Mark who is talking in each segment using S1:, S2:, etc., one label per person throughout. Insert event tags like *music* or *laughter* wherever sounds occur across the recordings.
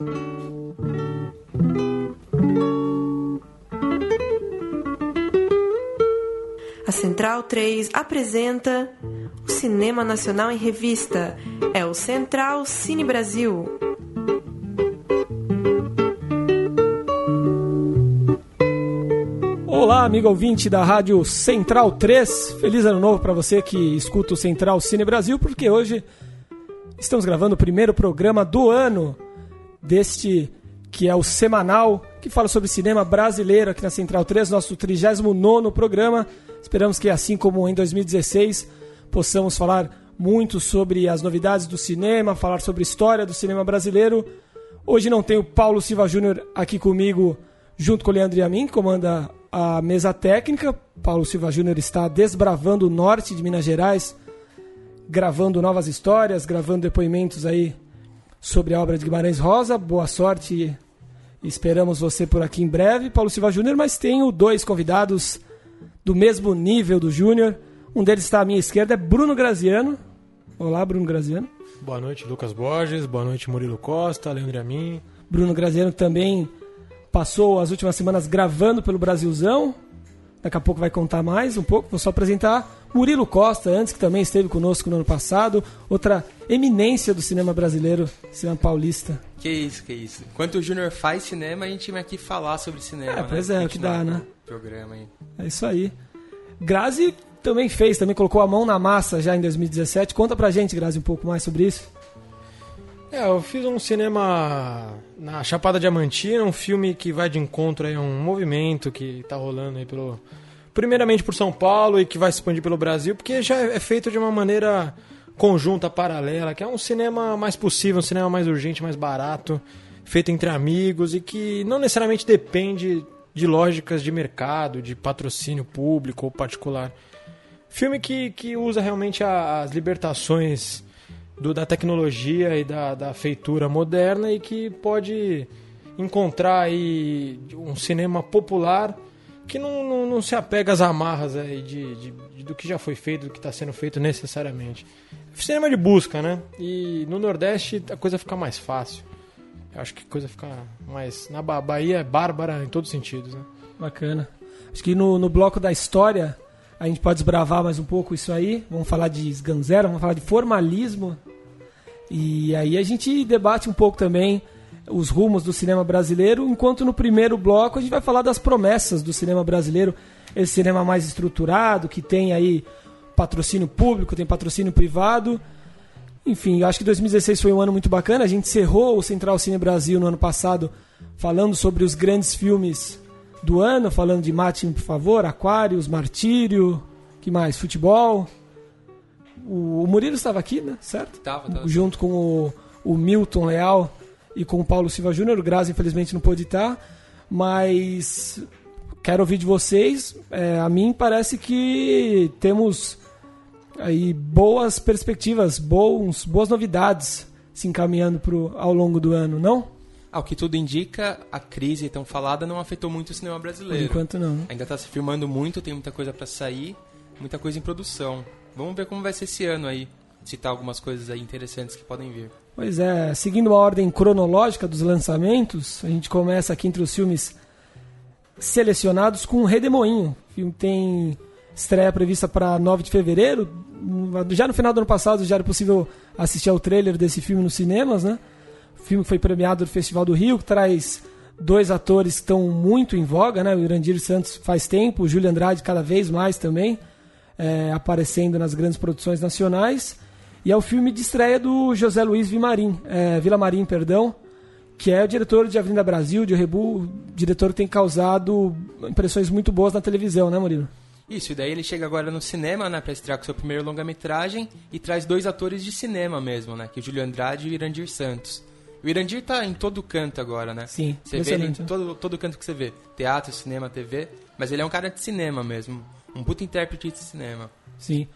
S1: A Central 3 apresenta o Cinema Nacional em Revista. É o Central Cine Brasil.
S2: Olá, amigo ouvinte da Rádio Central 3. Feliz ano novo para você que escuta o Central Cine Brasil, porque hoje estamos gravando o primeiro programa do ano deste que é o semanal que fala sobre cinema brasileiro aqui na Central 3, nosso 39 programa. Esperamos que, assim como em 2016, possamos falar muito sobre as novidades do cinema, falar sobre a história do cinema brasileiro. Hoje não tem o Paulo Silva Júnior aqui comigo, junto com o Leandro a mim, que comanda a mesa técnica. Paulo Silva Júnior está desbravando o norte de Minas Gerais, gravando novas histórias, gravando depoimentos aí sobre a obra de Guimarães Rosa. Boa sorte esperamos você por aqui em breve, Paulo Silva Júnior, mas tenho dois convidados do mesmo nível do Júnior. Um deles está à minha esquerda, é Bruno Graziano. Olá, Bruno Graziano.
S3: Boa noite, Lucas Borges. Boa noite, Murilo Costa, Leandro Amin.
S2: Bruno Graziano também passou as últimas semanas gravando pelo Brasilzão. Daqui a pouco vai contar mais um pouco. Vou só apresentar Murilo Costa, antes que também esteve conosco no ano passado. Outra eminência do cinema brasileiro, cinema paulista.
S4: Que isso, que isso. Enquanto o Júnior faz cinema, a gente vem aqui falar sobre cinema.
S2: É,
S4: né?
S2: pois é, o que dá, né?
S4: Programa aí.
S2: É isso aí. Grazi também fez, também colocou a mão na massa já em 2017. Conta pra gente, Grazi, um pouco mais sobre isso.
S3: É, eu fiz um cinema na Chapada Diamantina, um filme que vai de encontro a um movimento que tá rolando aí pelo. Primeiramente por São Paulo e que vai se expandir pelo Brasil, porque já é feito de uma maneira conjunta, paralela, que é um cinema mais possível, um cinema mais urgente, mais barato, feito entre amigos e que não necessariamente depende de lógicas de mercado, de patrocínio público ou particular. Filme que, que usa realmente a, as libertações do, da tecnologia e da, da feitura moderna e que pode encontrar aí um cinema popular que não, não, não se apega às amarras aí de, de, de, do que já foi feito, do que está sendo feito necessariamente. Cinema de busca, né? E no Nordeste a coisa fica mais fácil. Eu acho que a coisa fica mais. Na Bahia é bárbara em todos os sentidos, né?
S2: Bacana. Acho que no, no bloco da história a gente pode desbravar mais um pouco isso aí. Vamos falar de Sganzera, vamos falar de formalismo. E aí a gente debate um pouco também os rumos do cinema brasileiro, enquanto no primeiro bloco a gente vai falar das promessas do cinema brasileiro, esse cinema mais estruturado, que tem aí patrocínio público, tem patrocínio privado. Enfim, acho que 2016 foi um ano muito bacana. A gente encerrou o Central Cine Brasil no ano passado falando sobre os grandes filmes do ano, falando de Mate, por favor, Aquários, Martírio, que mais? Futebol. O, o Murilo estava aqui, né? Certo?
S4: Tava, tava.
S2: Junto com o, o Milton Leal e com o Paulo Silva Júnior. O Grazi, infelizmente, não pôde estar. Mas quero ouvir de vocês. É, a mim parece que temos aí boas perspectivas, bons, boas novidades se encaminhando pro, ao longo do ano, não?
S4: Ao que tudo indica, a crise tão falada não afetou muito o cinema brasileiro.
S2: Por enquanto não.
S4: Ainda está se filmando muito, tem muita coisa para sair, muita coisa em produção. Vamos ver como vai ser esse ano aí. Citar algumas coisas aí interessantes que podem vir.
S2: Pois é, seguindo a ordem cronológica dos lançamentos, a gente começa aqui entre os filmes selecionados com Redemoinho. O filme tem estreia prevista para 9 de fevereiro. Já no final do ano passado já era possível assistir ao trailer desse filme nos cinemas, né? O filme foi premiado no Festival do Rio, que traz dois atores que estão muito em voga, né? O Irandir Santos faz tempo, o Júlio Andrade cada vez mais também, é, aparecendo nas grandes produções nacionais. E é o filme de estreia do José Luiz Vimarim, é, Vila Marim, perdão, que é o diretor de Avenida Brasil, de Rebu, diretor que tem causado impressões muito boas na televisão, né, Murilo?
S4: Isso, e daí ele chega agora no cinema, né, pra estrear com seu primeiro longa-metragem e traz dois atores de cinema mesmo, né, que é o Júlio Andrade e o Irandir Santos. O Irandir tá em todo canto agora, né?
S2: Sim,
S4: Você vê ele em
S2: né?
S4: todo, todo canto que você vê. Teatro, cinema, TV. Mas ele é um cara de cinema mesmo. Um puta intérprete de cinema.
S2: Sim.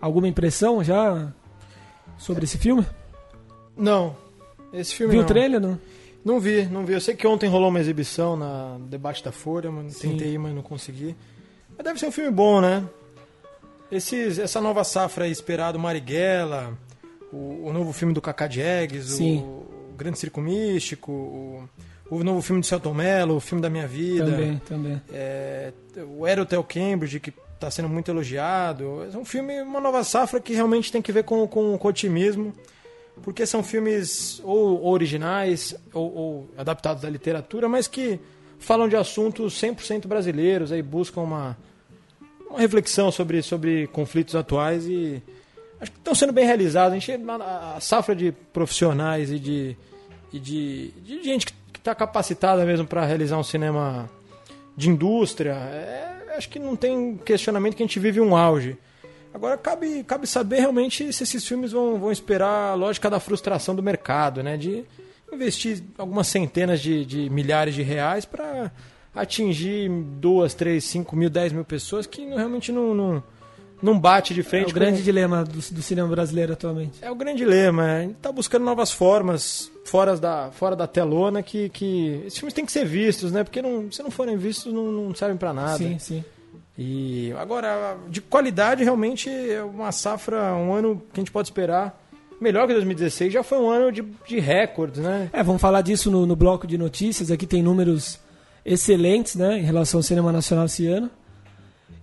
S2: Alguma impressão já sobre esse filme?
S3: Não. Esse filme
S2: Viu
S3: não.
S2: o trailer? Não?
S3: Não vi, não vi. Eu sei que ontem rolou uma exibição na debate da Folha, mas tentei ir, mas não consegui. Mas deve ser um filme bom, né? Esses, essa nova safra aí esperado, Marighella, o, o novo filme do Kaká Diegues,
S2: Sim.
S3: o Grande Circo Místico, o, o novo filme de Celton Mello, o filme da minha vida.
S2: Também, também.
S3: É, o Era Hotel Cambridge, que está sendo muito elogiado. É um filme, uma nova safra que realmente tem que ver com, com, com otimismo, porque são filmes ou originais ou, ou, adaptados da literatura, mas que falam de assuntos 100% brasileiros, aí buscam uma, uma reflexão sobre, sobre conflitos atuais e acho que estão sendo bem realizados. A, gente, a safra de profissionais e de, e de, de gente que está capacitada mesmo para realizar um cinema de indústria, é, acho que não tem questionamento que a gente vive um auge. Agora cabe, cabe saber realmente se esses filmes vão, vão esperar a lógica da frustração do mercado, né? De investir algumas centenas de, de milhares de reais para atingir duas, três, cinco mil, dez mil pessoas que realmente não, não, não bate de frente.
S2: É o grande dilema do, do, cinema brasileiro atualmente.
S3: É o grande dilema. A gente está buscando novas formas fora da, fora da telona que, que esses filmes têm que ser vistos, né? Porque não, se não forem vistos não, não servem para nada.
S2: Sim, sim.
S3: E agora, de qualidade, realmente é uma safra, um ano que a gente pode esperar melhor que 2016. Já foi um ano de, de recordes, né?
S2: É, vamos falar disso no, no bloco de notícias. Aqui tem números excelentes, né, em relação ao cinema nacional esse ano.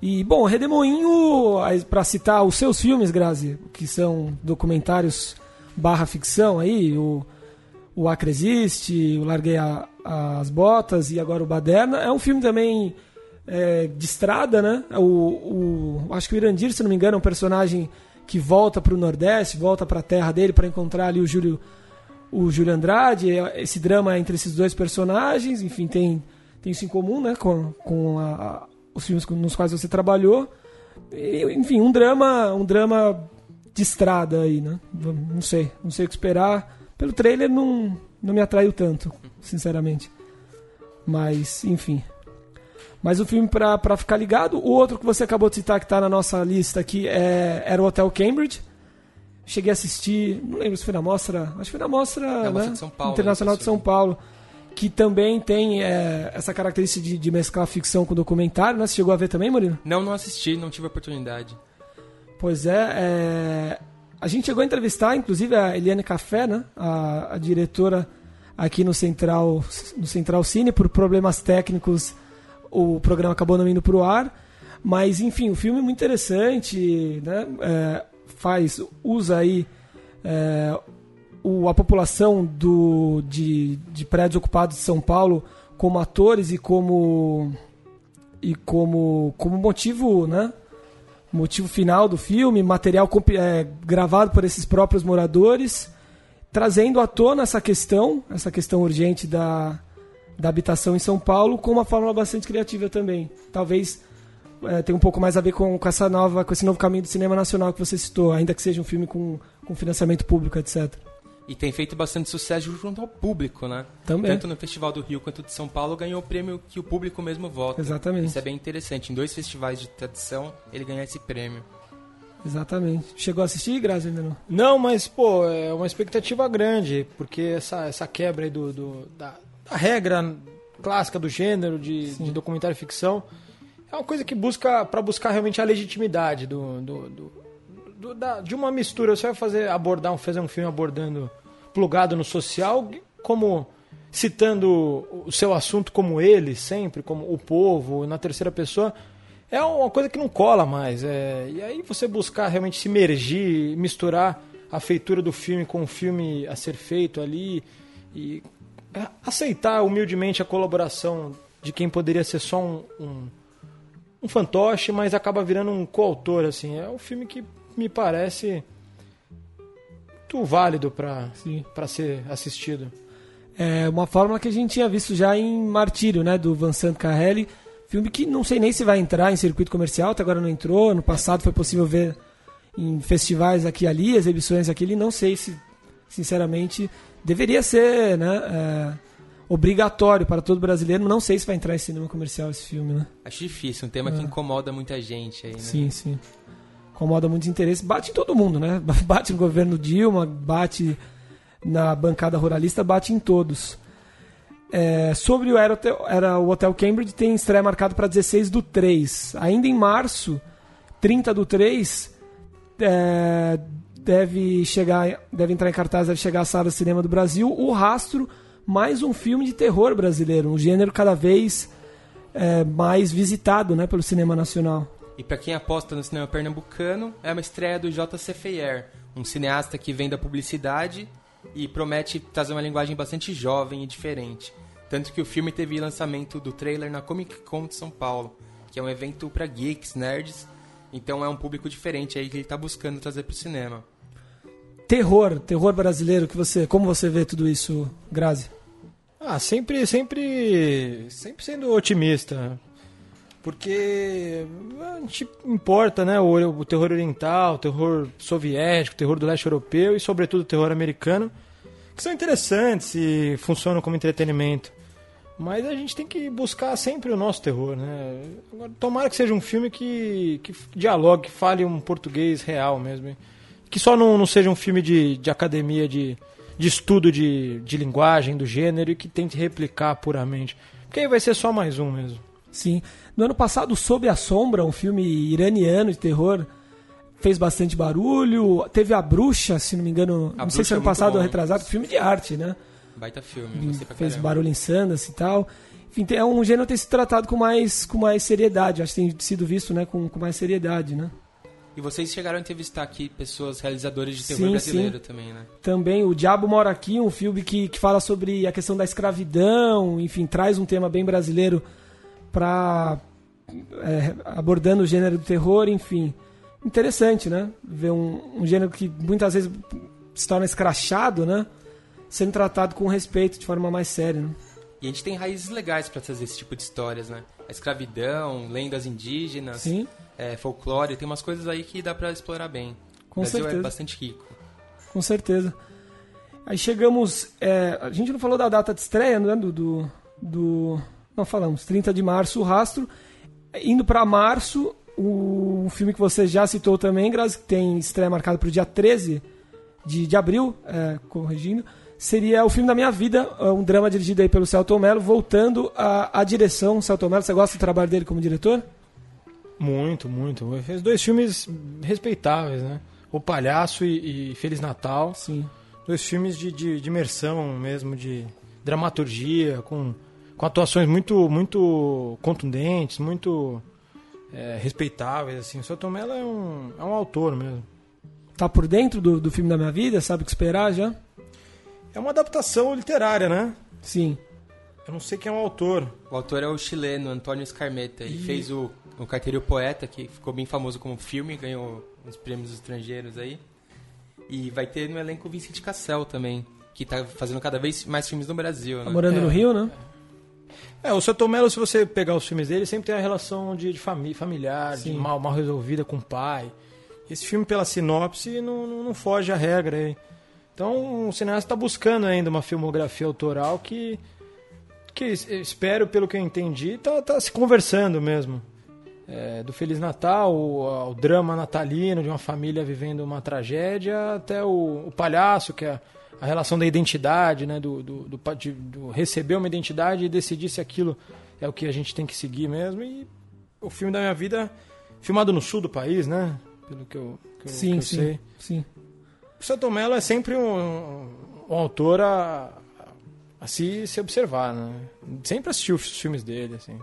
S2: E, bom, Redemoinho, para citar os seus filmes, Grazi, que são documentários barra ficção aí, o, o Acre Existe, o Larguei a, as Botas e agora o Baderna, é um filme também é, de estrada, né? O, o, acho que o Irandir, se não me engano, é um personagem que volta para o Nordeste, volta para a terra dele para encontrar ali o Júlio, o Júlio Andrade. Esse drama é entre esses dois personagens, enfim, tem, tem isso em comum, né? Com, com a, os filmes nos quais você trabalhou. E, enfim, um drama, um drama de estrada aí, né? Não sei, não sei o que esperar. Pelo trailer não, não me atraiu tanto, sinceramente. Mas, enfim. Mas o filme para ficar ligado, o outro que você acabou de citar que está na nossa lista aqui é, era o Hotel Cambridge. Cheguei a assistir, não lembro se foi na mostra, acho que foi na mostra,
S4: é
S2: né?
S4: de São Paulo,
S2: Internacional de São Paulo, que também tem é, essa característica de, de, mesclar ficção com documentário, né? Você chegou a ver também, Murilo?
S4: Não, não assisti, não tive oportunidade.
S2: Pois é, é, a gente chegou a entrevistar, inclusive, a Eliane Café, né? a, a diretora aqui no Central, no Central Cine, por problemas técnicos o programa acabou não indo para o ar. Mas, enfim, o filme é muito interessante, né? É, faz, usa aí é, o, a população do, de, de prédios ocupados de São Paulo como atores e como e como, como motivo, né? Motivo final do filme, material é, gravado por esses próprios moradores, trazendo à tona essa questão, essa questão urgente da, da habitação em São Paulo com uma fórmula bastante criativa também. Talvez é, tenha um pouco mais a ver com, com, essa nova, com esse novo caminho do cinema nacional que você citou, ainda que seja um filme com, com financiamento público, etc.
S4: E tem feito bastante sucesso junto ao público, né?
S2: Também.
S4: Tanto no Festival do Rio quanto de São Paulo ganhou o prêmio que o público mesmo vota.
S2: Exatamente.
S4: Isso é bem interessante. Em dois festivais de tradição, ele ganha esse prêmio.
S2: Exatamente. Chegou a assistir, Grazi, ainda não?
S3: Não, mas, pô, é uma expectativa grande, porque essa, essa quebra aí do, do da, a regra clássica do gênero de, de documentário e ficção é uma coisa que busca para buscar realmente a legitimidade do, do, do, do da, de uma mistura. Você vai fazer abordar um, fazer um filme abordando plugado no social, como citando o seu assunto como ele sempre, como o povo na terceira pessoa, é uma coisa que não cola mais. É, e aí você buscar realmente se imergir, misturar a feitura do filme com o filme a ser feito ali e aceitar humildemente a colaboração de quem poderia ser só um, um, um fantoche, mas acaba virando um coautor, assim. É um filme que me parece muito válido para ser assistido.
S2: É uma fórmula que a gente tinha visto já em Martírio, né, do Vincent Carrelli, filme que não sei nem se vai entrar em circuito comercial, até agora não entrou, ano passado foi possível ver em festivais aqui e ali, exibições aqui ali, não sei se, sinceramente, deveria ser né, é, obrigatório para todo brasileiro. Não sei se vai entrar em cinema comercial esse filme, né?
S4: Acho difícil, um tema é. que incomoda muita gente aí, né?
S2: Sim, sim. Incomoda muito interesse. Bate em todo mundo, né? *laughs* Bate no governo Dilma, bate na bancada ruralista, bate em todos. É, sobre o, Aerotel, era o Hotel Cambridge, tem estreia marcada para 16 do 3. Ainda em março, 30 do 3, é, deve chegar, deve entrar em cartaz, deve chegar à sala de cinema do Brasil. O Rastro, mais um filme de terror brasileiro, um gênero cada vez é, mais visitado né, pelo cinema nacional.
S4: E para quem aposta no cinema pernambucano, é uma estreia do J.C. Feyer, um cineasta que vem da publicidade e promete trazer uma linguagem bastante jovem e diferente. Tanto que o filme teve lançamento do trailer na Comic Con de São Paulo, que é um evento para geeks, nerds, então é um público diferente aí que ele está buscando trazer para o cinema.
S2: Terror, terror brasileiro, que você, como você vê tudo isso, Grazi?
S3: Ah, sempre, sempre, sempre sendo otimista, porque a gente importa, né, o, o terror oriental, o terror soviético, o terror do leste europeu e sobretudo o terror americano, que são interessantes e funcionam como entretenimento. Mas a gente tem que buscar sempre o nosso terror, né? Tomara que seja um filme que, que dialogue, que fale um português real mesmo. Que só não, não seja um filme de, de academia, de, de estudo de, de linguagem, do gênero, e que tente replicar puramente. Porque aí vai ser só mais um mesmo.
S2: Sim. No ano passado, Sob a Sombra, um filme iraniano de terror, fez bastante barulho. Teve A Bruxa, se não me engano,
S4: A
S2: não sei se
S4: é
S2: ano
S4: muito
S2: passado
S4: bom.
S2: ou retrasado, filme de arte, né?
S4: Baita filme, gostei pra
S2: fez
S4: caramba.
S2: barulho em Sundance e tal. Enfim, é um gênero que tem sido tratado com mais, com mais seriedade. Acho que tem sido visto né, com, com mais seriedade, né?
S4: E vocês chegaram a entrevistar aqui pessoas realizadoras de terror
S2: Sim,
S4: brasileiro
S2: sim.
S4: também, né?
S2: Também O Diabo Mora Aqui, um filme que, que fala sobre a questão da escravidão, enfim, traz um tema bem brasileiro para abordando o gênero do terror, enfim. Interessante, né? Ver um, um gênero que muitas vezes se torna escrachado, né? Sendo tratado com respeito, de forma mais séria, né?
S4: E a gente tem raízes legais pra trazer esse tipo de histórias, né? A escravidão, lendas indígenas,
S2: Sim,
S4: é, folclore, tem umas coisas aí que dá pra explorar bem.
S2: Com
S4: o Brasil
S2: certeza.
S4: é bastante rico.
S2: com certeza. Aí chegamos. é, a gente não falou da data de estreia, né? Do. do, do- não falamos, 30 de março, o rastro. Indo para março, o filme que você já citou também, Grazi, que tem estreia marcada para o dia 13 de, de abril, é, corrigindo, seria o filme da minha vida, é um drama dirigido aí pelo Celton Mello, voltando à, à direção. Celton Mello, você gosta do trabalho dele como diretor?
S3: Muito, muito. Ele fez dois filmes respeitáveis, né? O Palhaço e, e Feliz Natal.
S2: Sim.
S3: Dois filmes de, de, de imersão mesmo, de dramaturgia, com, com atuações muito, muito contundentes, muito é, respeitáveis. Assim. O Seu Tomé é um, é um autor mesmo.
S2: Tá por dentro do, do filme da minha vida? Sabe o que esperar já?
S3: É uma adaptação literária, né?
S2: Sim.
S3: Eu não sei quem é o autor.
S4: O autor é o chileno Antônio Escarmeta. Ele fez o, o Carteiro Poeta, que ficou bem famoso como filme, ganhou uns prêmios estrangeiros aí. E vai ter no elenco o Vincent Cassel também, que tá fazendo cada vez mais filmes no Brasil,
S2: Tá
S4: né?
S2: morando
S3: É.
S2: no Rio, né?
S3: É, o Seu Tomelo, se você pegar os filmes dele, sempre tem a relação de, de família, familiar, de
S2: Sim.
S3: mal, mal resolvida com o pai. Esse filme, pela sinopse, não, não, não foge à regra aí. Então, o cineasta está buscando ainda uma filmografia autoral que, que es- espero, pelo que eu entendi, tá, tá se conversando mesmo. É, do Feliz Natal, o, ao drama natalino de uma família vivendo uma tragédia, até o, o palhaço, que é a relação da identidade, né, do, do, do, de- do receber uma identidade e decidir se aquilo é o que a gente tem que seguir mesmo. E o filme da minha vida, filmado no sul do país, né? Pelo que eu, que eu, que
S2: Sim,
S3: eu
S2: sim.
S3: sei.
S2: Sim.
S3: O Mello é sempre um, um autor a, a se, se observar, né? Sempre assisti os filmes dele, assim.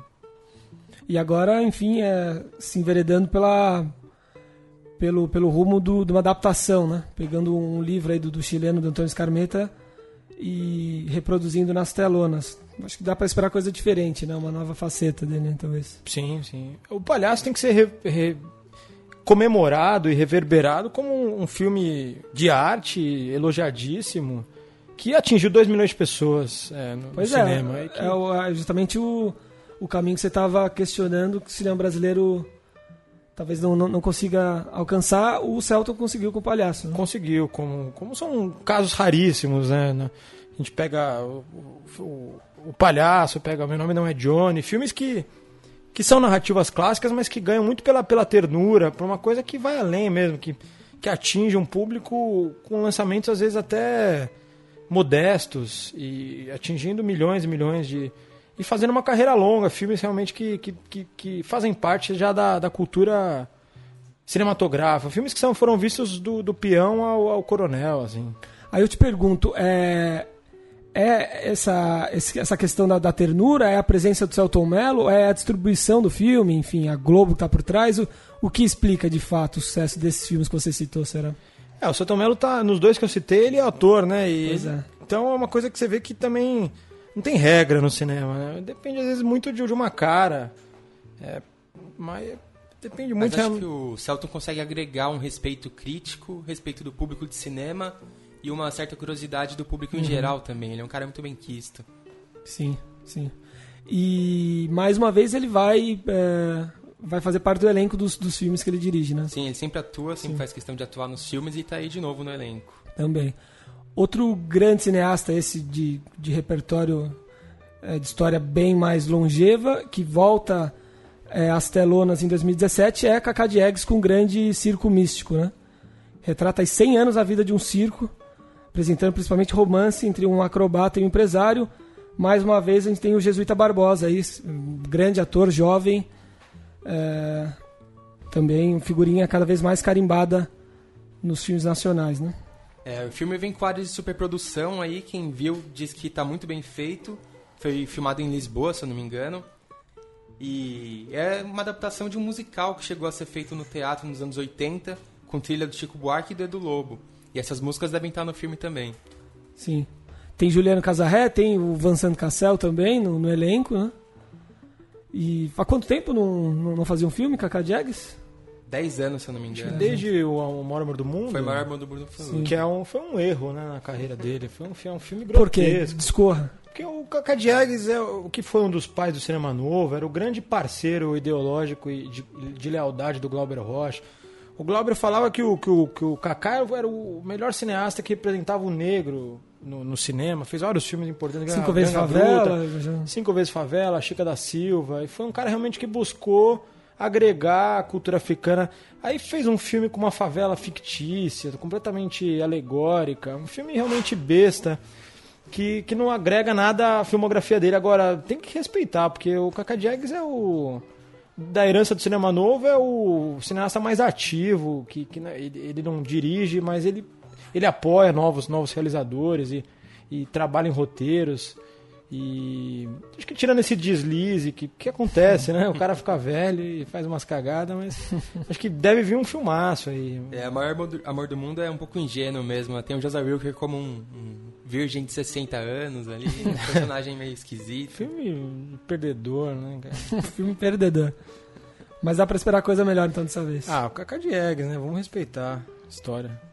S2: E agora, enfim, é, se enveredando pela, pelo, pelo rumo do, de uma adaptação, né? Pegando um livro aí do, do chileno, do Antônio Scarmeta, e reproduzindo nas telonas. Acho que dá pra esperar coisa diferente, né? Uma nova faceta dele, né? talvez.
S3: Sim, sim. O Palhaço tem que ser re- re- comemorado e reverberado como um, um filme de arte elogiadíssimo que atingiu 2 milhões de pessoas é, no, no
S2: Pois é,
S3: cinema. Que-
S2: é, o- é justamente o, o caminho que você estava questionando que o cinema brasileiro talvez não, não, não consiga alcançar, o Celton conseguiu com o Palhaço. Né?
S3: conseguiu, como, como são casos raríssimos, né? A gente pega o, o, o Palhaço, pega Meu Nome Não É Johnny, filmes que, que são narrativas clássicas, mas que ganham muito pela, pela ternura, por uma coisa que vai além mesmo, que, que atinge um público com lançamentos às vezes até modestos e atingindo milhões e milhões de. E fazendo uma carreira longa, filmes realmente que, que, que, que fazem parte já da, da cultura cinematográfico, filmes que são, foram vistos do, do peão ao, ao coronel, assim.
S2: Aí eu te pergunto, é, é essa, essa questão da, da, ternura, é a presença do Celton Mello, é a distribuição do filme, enfim, a Globo que está por trás, o, o que explica de fato o sucesso desses filmes que você citou, será?
S3: É, o Celton Mello tá, nos dois que eu citei, ele é ator, né? E,
S2: Pois é.
S3: Então é uma coisa que você vê que também não tem regra no cinema, né? Depende às vezes muito de, de uma cara. É, mas depende
S4: Mas
S3: muito.
S4: acho que o Celton consegue agregar um respeito crítico, respeito do público de cinema e uma certa curiosidade do público em geral também. Ele é um cara muito bem quisto.
S2: Sim, sim. E mais uma vez ele vai, é, vai fazer parte do elenco dos, dos filmes que ele dirige, né?
S4: Sim, ele sempre atua, sempre faz questão de atuar nos filmes e tá aí de novo no elenco.
S2: Também. Outro grande cineasta, esse de, de repertório é, de história bem mais longeva, que volta é, às telonas em 2017, é Cacá Diegues com o grande circo místico, né? Retrata aí 100 anos a vida de um circo, apresentando principalmente romance entre um acrobata e um empresário. Mais uma vez a gente tem o Jesuíta Barbosa aí, um grande ator jovem, é, também figurinha cada vez mais carimbada nos filmes nacionais, né?
S4: É, o filme vem com áreas de superprodução aí, quem viu diz que tá muito bem feito. Foi filmado em Lisboa, se eu não me engano. E é uma adaptação de um musical que chegou a ser feito no teatro nos anos 80, com trilha do Chico Buarque e do Edu Lobo. E essas músicas devem estar no filme também.
S2: Sim. Tem Juliano Casarré, tem o Vincent Cassel também no, no elenco, né? E há quanto tempo não, não, fazia um filme, Cacá Diegues?
S4: 10 anos, se eu não me engano.
S3: Desde o, o Maior Amor do Mundo.
S4: Foi o maior mundo do Bruno Fernandes.
S3: Que é um, foi um erro né, na carreira dele. Foi um, foi um filme
S2: Por quê?
S3: grotesco.
S2: Discorra.
S3: Porque o Cacá Diegues é o que foi um dos pais do cinema novo, era o grande parceiro ideológico e de, de lealdade do Glauber Rocha. O Glauber falava que o, que, o, que o Cacá era o melhor cineasta que representava o negro no, no cinema, fez vários filmes importantes.
S2: Cinco vezes
S3: Bruta,
S2: favela. já-
S3: Cinco vezes favela, Chica da Silva, e foi um cara realmente que buscou agregar a cultura africana. Aí fez um filme com uma favela fictícia, completamente alegórica, um filme realmente besta, que, que não agrega nada à filmografia dele. Agora, tem que respeitar, porque o Cacá Diegues é o. Da herança do cinema novo, é o cineasta mais ativo, que, que né, ele, ele não dirige, mas ele, ele apoia novos, novos realizadores e, e trabalha em roteiros. E acho que tirando esse deslize que, que acontece, né? O cara fica velho e faz umas cagadas, mas *laughs* acho que deve vir um filmaço aí.
S4: É, o maior amor do, amor do mundo é um pouco ingênuo mesmo. Tem o José Wilker como um, um virgem de 60 anos ali, um *laughs* personagem meio esquisito.
S3: Filme perdedor, né, cara? *laughs*
S2: filme perdedor. Mas dá pra esperar coisa melhor então dessa vez.
S3: Ah, o Cacá Diegues, né? Vamos respeitar a história.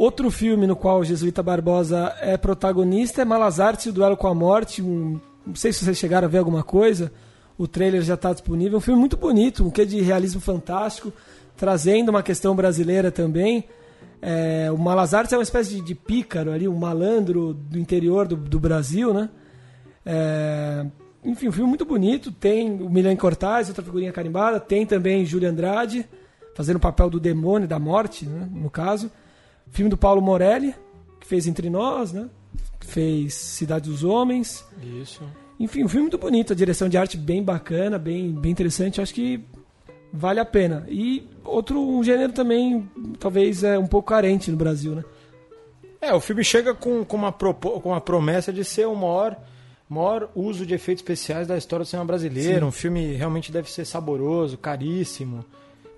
S2: Outro filme no qual o Jesuíta Barbosa é protagonista é Malazarte e o Duelo com a Morte. Um, não sei se vocês chegaram a ver alguma coisa. O trailer já está disponível. Um filme muito bonito, um quê de realismo fantástico, trazendo uma questão brasileira também. É, o Malazarte é uma espécie de, de pícaro ali, um malandro do interior do, do Brasil, né? É, enfim, um filme muito bonito. Tem o Milan Cortaz, outra figurinha carimbada. Tem também Júlio Andrade, fazendo o papel do demônio, da morte, né, no caso. Filme do Paulo Morelli, que fez Entre Nós, né? Fez Cidade dos Homens.
S3: Isso.
S2: Enfim, um filme muito bonito, a direção de arte bem bacana, bem, bem interessante. Acho que vale a pena. E outro um gênero também, talvez, é um pouco carente no Brasil, né?
S3: É, o filme chega com, com, uma, propo, com uma promessa de ser o maior, maior uso de efeitos especiais da história do cinema brasileiro.
S2: Sim.
S3: Um filme realmente deve ser saboroso, caríssimo,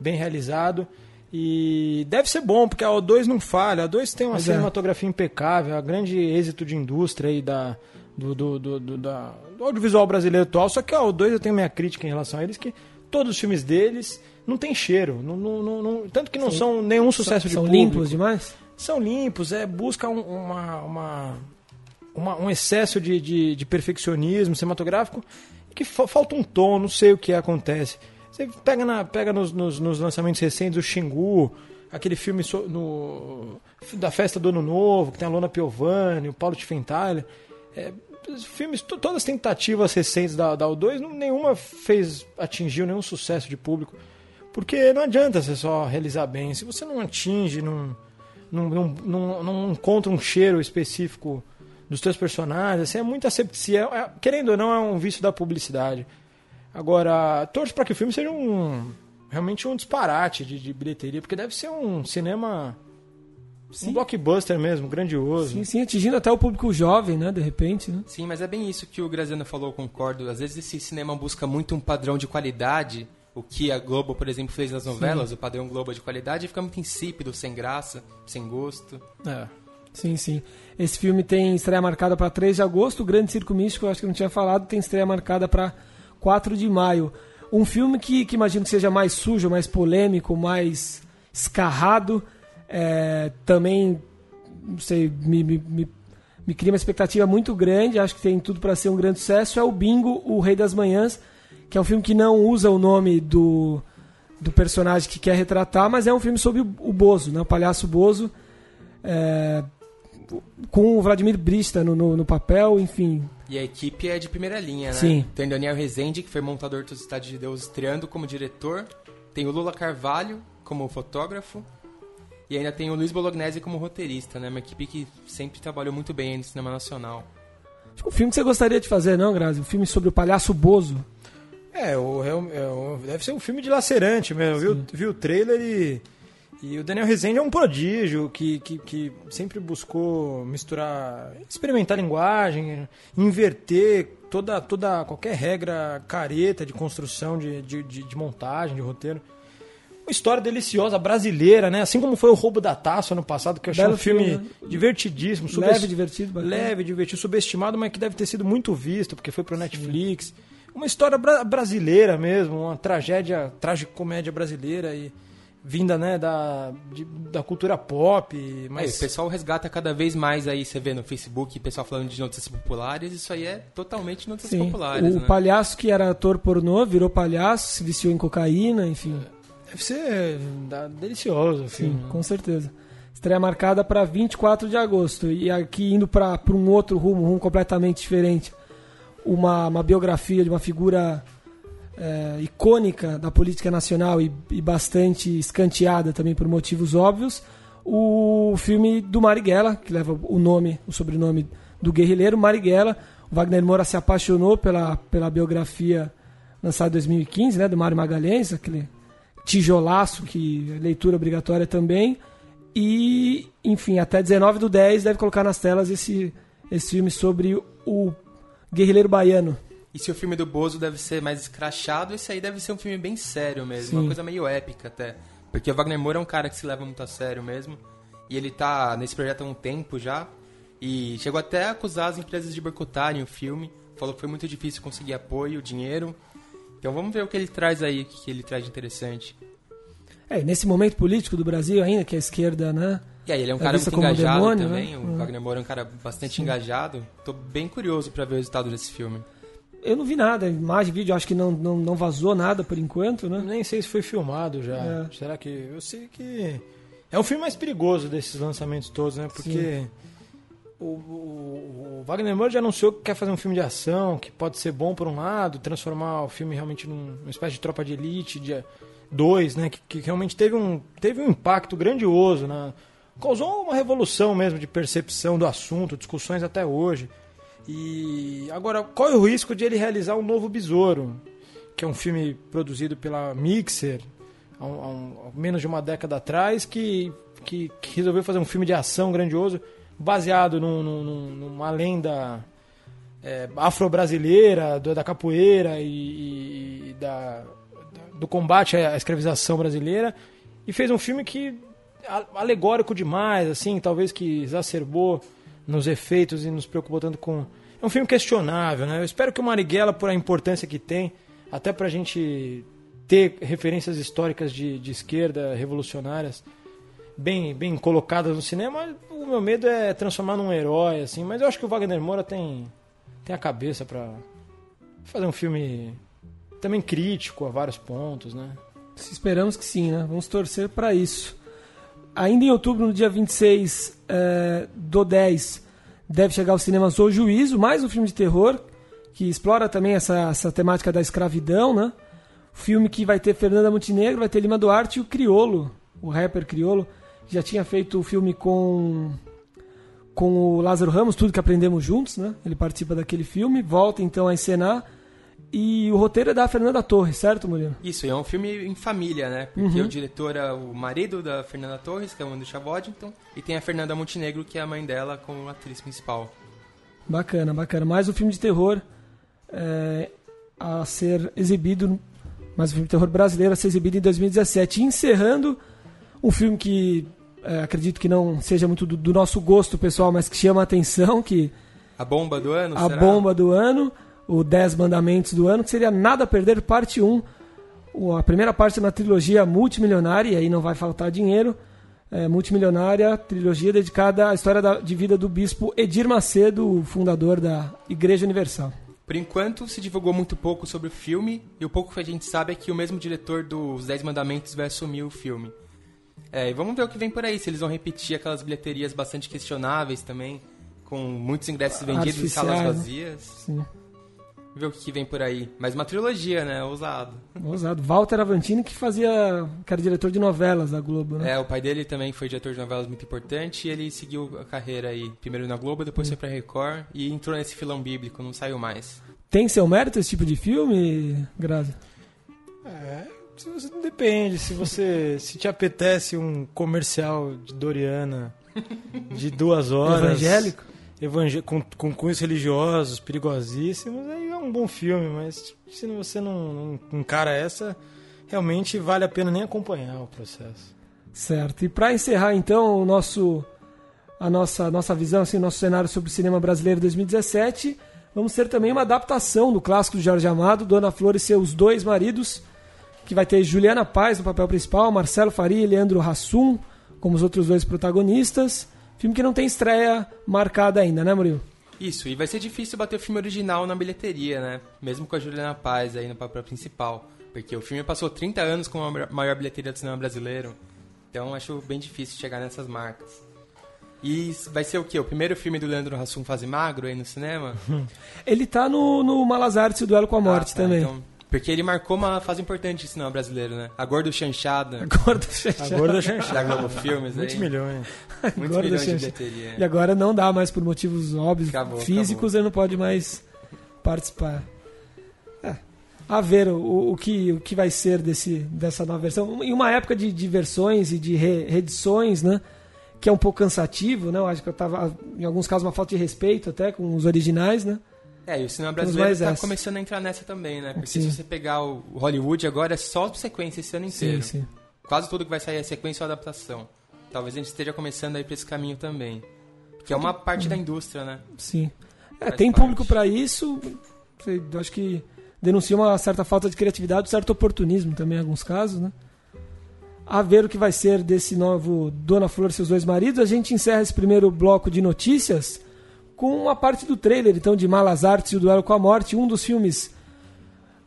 S3: bem realizado. E deve ser bom, porque a O2 não falha. A O2 tem uma
S2: Pois é.
S3: cinematografia impecável, a grande êxito de indústria aí da, do, do, do, do- da- do audiovisual brasileiro atual. Só que a O2 eu tenho minha crítica em relação a eles, que todos os filmes deles não tem cheiro. Não, não, não- tanto que não são, nenhum sucesso de
S2: São
S3: público
S2: limpos demais?
S3: são limpos, é busca um, uma, uma, uma- um excesso de, de, de perfeccionismo cinematográfico que fa- falta um tom, não sei o que acontece. Você pega, na, pega nos, nos, nos lançamentos recentes o Xingu, aquele filme so- no, da festa do Ano Novo, que tem a Lona Piovani, o Paulo Tiffenthaler. É, filmes, to- todas as tentativas recentes da, da U2, não- nenhuma fez, atingiu nenhum sucesso de público. Porque não adianta você só realizar bem. Se você não atinge, não, não, não, não, não encontra um cheiro específico dos teus personagens, assim, é muita asepsia. É- é- querendo ou não, é um vício da publicidade. Agora, torço para que o filme seja um realmente um disparate de, de bilheteria, porque deve ser um cinema.
S2: Sim.
S3: Um blockbuster mesmo, grandioso.
S2: Sim, sim, atingindo até o público jovem, né? De repente, né?
S4: Sim, mas é bem isso que o Graziano falou, eu concordo. Às vezes esse cinema busca muito um padrão de qualidade, o que a Globo, por exemplo, fez nas novelas, o padrão Globo de qualidade, e fica muito insípido, sem graça, sem gosto.
S3: É.
S2: Sim, sim. Esse filme tem estreia marcada para 3 de agosto. O Grande Circo Místico, eu acho que eu não tinha falado, tem estreia marcada para 4 de maio. Um filme que, que imagino que seja mais sujo, mais polêmico, mais escarrado. É, também, não sei, me, me, me, me cria uma expectativa muito grande. Acho que tem tudo para ser um grande sucesso. É o Bingo, O Rei das Manhãs, que é um filme que não usa o nome do, do personagem que quer retratar, mas é um filme sobre o, o Bozo, né? o palhaço Bozo. É, com o Vladimir Brista no, no, no, papel, enfim.
S4: E a equipe é de primeira linha, né?
S2: Sim.
S4: Tem Daniel Rezende, que foi montador do Cidade de Deus, estreando como diretor. Tem o Lula Carvalho como fotógrafo. E ainda tem o Luiz Bolognese como roteirista, né? Uma equipe que sempre trabalhou muito bem no cinema nacional.
S2: Acho que um filme que você gostaria de fazer, não, Grazi? Um filme sobre o palhaço Bozo.
S3: É, o, é, o, deve ser um filme dilacerante mesmo. Viu, viu o trailer e e o Daniel Rezende é um prodígio que, que, que sempre buscou misturar, experimentar linguagem, inverter toda, toda qualquer regra careta de construção, de, de, de, de montagem, de roteiro. Uma história deliciosa, brasileira, né? Assim como foi o Roubo da Taça ano passado, que eu achei
S2: Belo
S3: um filme,
S2: filme, né?
S3: divertidíssimo.
S2: Leve, divertido, bacana.
S3: Leve, divertido, subestimado, mas que deve ter sido muito visto, porque foi pro Netflix. Uma história bra brasileira mesmo, uma tragédia, tragicomédia brasileira e vinda né, da, de, da cultura pop. Mas
S4: É, o pessoal resgata cada vez mais aí, você vê no Facebook, o pessoal falando de notícias populares, isso aí é totalmente notícias
S2: Sim.
S4: populares,
S2: o
S4: né?
S2: palhaço que era ator pornô virou palhaço, se viciou em cocaína, enfim.
S3: deve ser delicioso.
S2: Sim,
S3: Assim,
S2: com certeza. Estreia marcada para 24 de agosto. E aqui indo para um outro rumo, um rumo completamente diferente. Uma, uma biografia de uma figura é, icônica da política nacional e, e bastante escanteada também por motivos óbvios. O filme do Marighella, que leva o nome, o sobrenome do guerrilheiro Marighella. O Wagner Moura se apaixonou pela, pela biografia lançada em 2015, né, do Mário Magalhães, aquele tijolaço que é leitura obrigatória também. E, enfim, até 19 do 10 deve colocar nas telas esse, esse filme sobre o guerrilheiro baiano.
S4: E se o filme do Bozo deve ser mais escrachado, esse aí deve ser um filme bem sério mesmo,
S2: Sim.
S4: uma coisa meio épica até. Porque o Wagner Moura é um cara que se leva muito a sério mesmo, e ele tá nesse projeto há um tempo já, e chegou até a acusar as empresas de boicotarem o filme, falou que foi muito difícil conseguir apoio, dinheiro. Então vamos ver o que ele traz aí, o que ele traz de interessante.
S2: É, nesse momento político do Brasil ainda, que a esquerda, né?
S4: E aí, ele é um
S2: É
S4: cara muito engajado
S2: demônio,
S4: também,
S2: né?
S4: o
S2: Uhum.
S4: Wagner Moura é um cara bastante engajado. Tô bem curioso pra ver o resultado desse filme.
S2: Eu não vi nada, imagem, vídeo, acho que não, não, não vazou nada por enquanto, né?
S3: Nem sei se foi filmado já.
S2: É.
S3: Será que. Eu sei que. É o filme mais perigoso desses lançamentos todos, né? Porque. O, o- o Wagner Moura já anunciou que quer fazer um filme de ação, que pode ser bom por um lado, transformar o filme realmente num- numa espécie de tropa de elite, de dois, né? Que, que realmente teve um, teve um impacto grandioso, né? Causou uma revolução mesmo de percepção do assunto, discussões até hoje. E agora, qual é o risco de ele realizar um novo Besouro? Que é um filme produzido pela Mixer há, um- há menos de uma década atrás, que, que, que resolveu fazer um filme de ação grandioso baseado num- num- num- numa lenda é, afro-brasileira, da capoeira e, e da, do combate à escravização brasileira. E fez um filme que alegórico demais, assim, talvez que exacerbou nos efeitos e nos preocupou tanto com. É um filme questionável, né? Eu espero que o Marighella, por a importância que tem, até pra gente ter referências históricas de, de esquerda, revolucionárias, bem, bem colocadas no cinema, o meu medo é transformar num herói, assim. Mas eu acho que o Wagner Moura tem, tem a cabeça pra fazer um filme também crítico a vários pontos, né?
S2: Esperamos que sim, né? Vamos torcer para isso. Ainda em outubro, no dia 26 eh, do 10, deve chegar aos cinemas O Juízo, mais um filme de terror, que explora também essa, essa temática da escravidão, né? Filme que vai ter Fernanda Montenegro, vai ter Lima Duarte e o Criolo, o rapper Criolo, que já tinha feito o filme com com o Lázaro Ramos, tudo que aprendemos juntos, né? Ele participa daquele filme, volta então a encenar E o roteiro é da Fernanda Torres, certo, Murilo?
S4: Isso, é um filme em família, né? Porque o diretor é o marido da Fernanda Torres, que é o Andrew Chavodington, e tem a Fernanda Montenegro, que é a mãe dela, como atriz principal.
S2: Bacana, bacana. Mais um filme de terror é, a ser exibido, mais um filme de terror brasileiro a ser exibido em 2017. E encerrando um filme que é, acredito que não seja muito do, do nosso gosto pessoal, mas que chama a atenção, que
S4: A bomba do ano,
S2: a
S4: será?
S2: bomba do ano, o 10 Mandamentos do ano, que seria Nada a Perder, parte 1. O- A primeira parte é uma trilogia multimilionária, e aí não vai faltar dinheiro. É, multimilionária, trilogia dedicada à história da- de vida do bispo Edir Macedo, o fundador da Igreja Universal.
S4: Por enquanto, se divulgou muito pouco sobre o filme, e o pouco que a gente sabe é que o mesmo diretor dos Dez Mandamentos vai assumir o filme. É, e vamos ver o que vem por aí, se eles vão repetir aquelas bilheterias bastante questionáveis também, com muitos ingressos vendidos em salas
S2: né?
S4: vazias.
S2: Sim.
S4: Ver o que vem por aí. Mas uma trilogia, né? Ousado.
S2: Ousado. Walter Avantini, que fazia. que era diretor de novelas da Globo, né?
S4: É, o pai dele também foi diretor de novelas muito importante e ele seguiu a carreira aí, primeiro na Globo, depois foi pra Record e entrou nesse filão bíblico, não saiu mais.
S2: Tem seu mérito esse tipo de filme, Grazi?
S3: É, depende. Se você se te apetece um comercial de Doriana de duas horas.
S2: Evangélico?
S3: Com, com cunhos religiosos, perigosíssimos, aí é um bom filme, mas se você não, não encara essa, realmente vale a pena nem acompanhar o processo.
S2: Certo. E para encerrar então o nosso a nossa nossa visão, assim, o nosso cenário sobre o cinema brasileiro 2017, vamos ter também uma adaptação do clássico do Jorge Amado, Dona Flor e seus dois maridos, que vai ter Juliana Paz no papel principal, Marcelo Faria e Leandro Hassum como os outros dois protagonistas. Filme que não tem estreia marcada ainda, né, Murilo?
S4: Isso, e vai ser difícil bater o filme original na bilheteria, né? Mesmo com a Juliana Paz aí no papel principal. Porque o filme passou 30 anos com a maior bilheteria do cinema brasileiro. Então acho bem difícil chegar nessas marcas. E vai ser o quê? O primeiro filme do Leandro Hassum fase magro aí no cinema? *laughs*
S2: Ele tá no, no Malas Artes e o Duelo com a Morte
S4: Ah, tá,
S2: também.
S4: então- porque ele marcou uma fase importante do cinema brasileiro, né? A Gordo Chanchada
S2: Agora do Xaxá.
S3: Agora da
S4: da
S3: Chanchada.
S4: Globo Filmes aí.
S3: Muitos milhões. *laughs*
S4: Muitos
S2: Agora
S4: milhões de bilheteria.
S2: E agora não dá mais por motivos óbvios
S4: Acabou,
S2: físicos, ele não pode mais participar. É, a ver o, o que, o que vai ser desse, dessa nova versão. Em uma época de, de versões e de re- reedições, né? Que é um pouco cansativo, né? Eu acho que eu tava, em alguns casos, uma falta de respeito até com os originais, né?
S4: É, e o cinema brasileiro tá
S2: essa.
S4: começando a entrar nessa também, né? Porque
S2: Sim.
S4: se você pegar o Hollywood agora é só sequência esse ano
S2: Sim,
S4: inteiro.
S2: sim.
S4: Quase tudo que vai sair é sequência ou adaptação. Talvez a gente esteja começando aí pra esse caminho também. Que é uma parte da indústria, né?
S2: Sim. É,
S4: Faz
S2: tem
S4: parte.
S2: público para isso. Eu acho que denuncia uma certa falta de criatividade, um certo oportunismo também em alguns casos, né? A ver o que vai ser desse novo Dona Flor e seus dois maridos. A gente encerra esse primeiro bloco de notícias com uma parte do trailer, então, de Malas Artes e o Duelo com a Morte, um dos filmes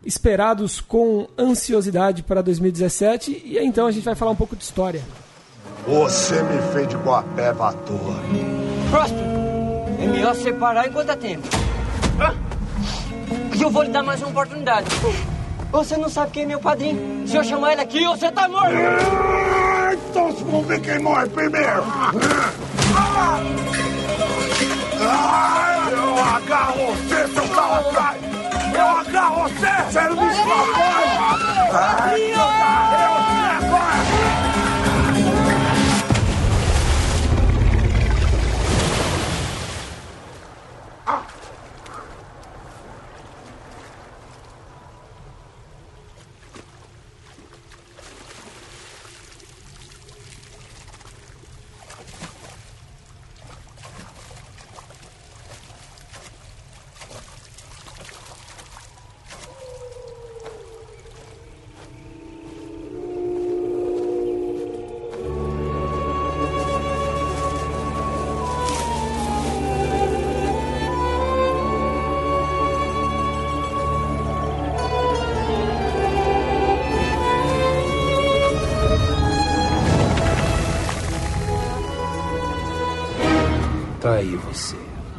S2: esperados com ansiosidade para 2017. E aí, então a gente vai falar um pouco de história.
S5: Você me fez de boa peba à toa.
S6: Próspero, é melhor separar enquanto há tempo. E eu vou lhe dar mais uma oportunidade. Você não sabe quem é meu padrinho. Se eu chamar ele aqui, você tá morto.
S5: Então vamos ver quem morre primeiro. Ah, eu agarro você, seu salafrário. Eu agarro você. Você não me escapou. Ah, eu agarro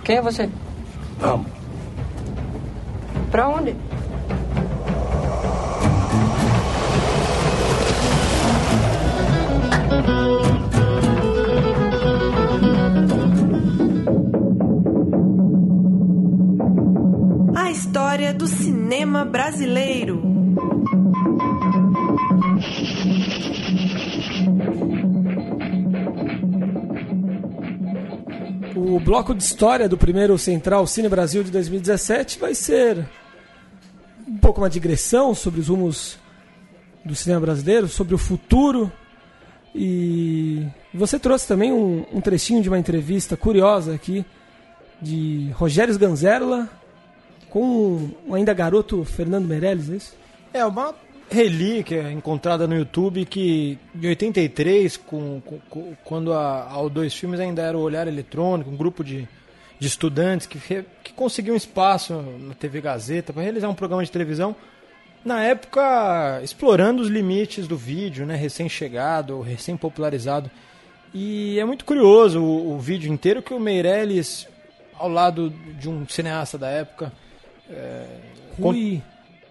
S6: Quem é você?
S7: Vamos.
S6: Pra onde?
S1: A história do cinema brasileiro.
S2: Bloco de história do primeiro Central Cine Brasil de 2017 vai ser um pouco uma digressão sobre os rumos do cinema brasileiro, sobre o futuro. E você trouxe também um, um trechinho de uma entrevista curiosa aqui de Rogério Ganzerla com o ainda garoto Fernando Meirelles, é isso?
S3: É uma relíquia encontrada no YouTube que de 83, com, com, quando a, a O2 Filmes ainda era o Olhar Eletrônico, um grupo de, de estudantes que, que conseguiu um espaço na TV Gazeta para realizar um programa de televisão. Na época, explorando os limites do vídeo, né, recém-chegado, recém-popularizado. E é muito curioso o, o, vídeo inteiro que o Meirelles, ao lado de um cineasta da época. É,
S2: Rui.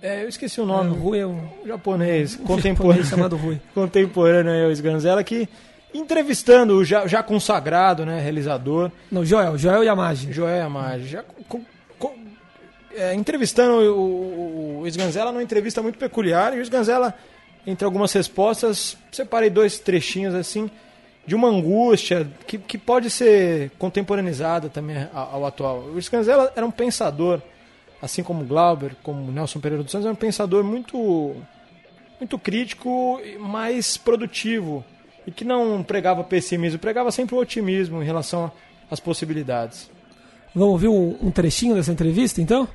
S3: É, eu esqueci o nome.
S2: É, Rui é um
S3: japonês,
S2: um
S3: contemporâneo.
S2: japonês chamado Rui. *laughs*
S3: contemporâneo aí, o Sganzella, que entrevistando o já, já consagrado, né, realizador.
S2: Não, Joel, Joel Yamagi.
S3: Joel Yamagi. Já com, com, é, entrevistando o, o, o Sganzella numa entrevista muito peculiar. E o Sganzella, entre algumas respostas, separei dois trechinhos assim de uma angústia que, que pode ser contemporaneizada também ao, ao atual. O Sganzella era um pensador assim como Glauber, como Nelson Pereira dos Santos, é um pensador muito, muito crítico, mais produtivo e que não pregava pessimismo, pregava sempre o otimismo em relação às possibilidades.
S2: Vamos ouvir um, um trechinho dessa entrevista, então?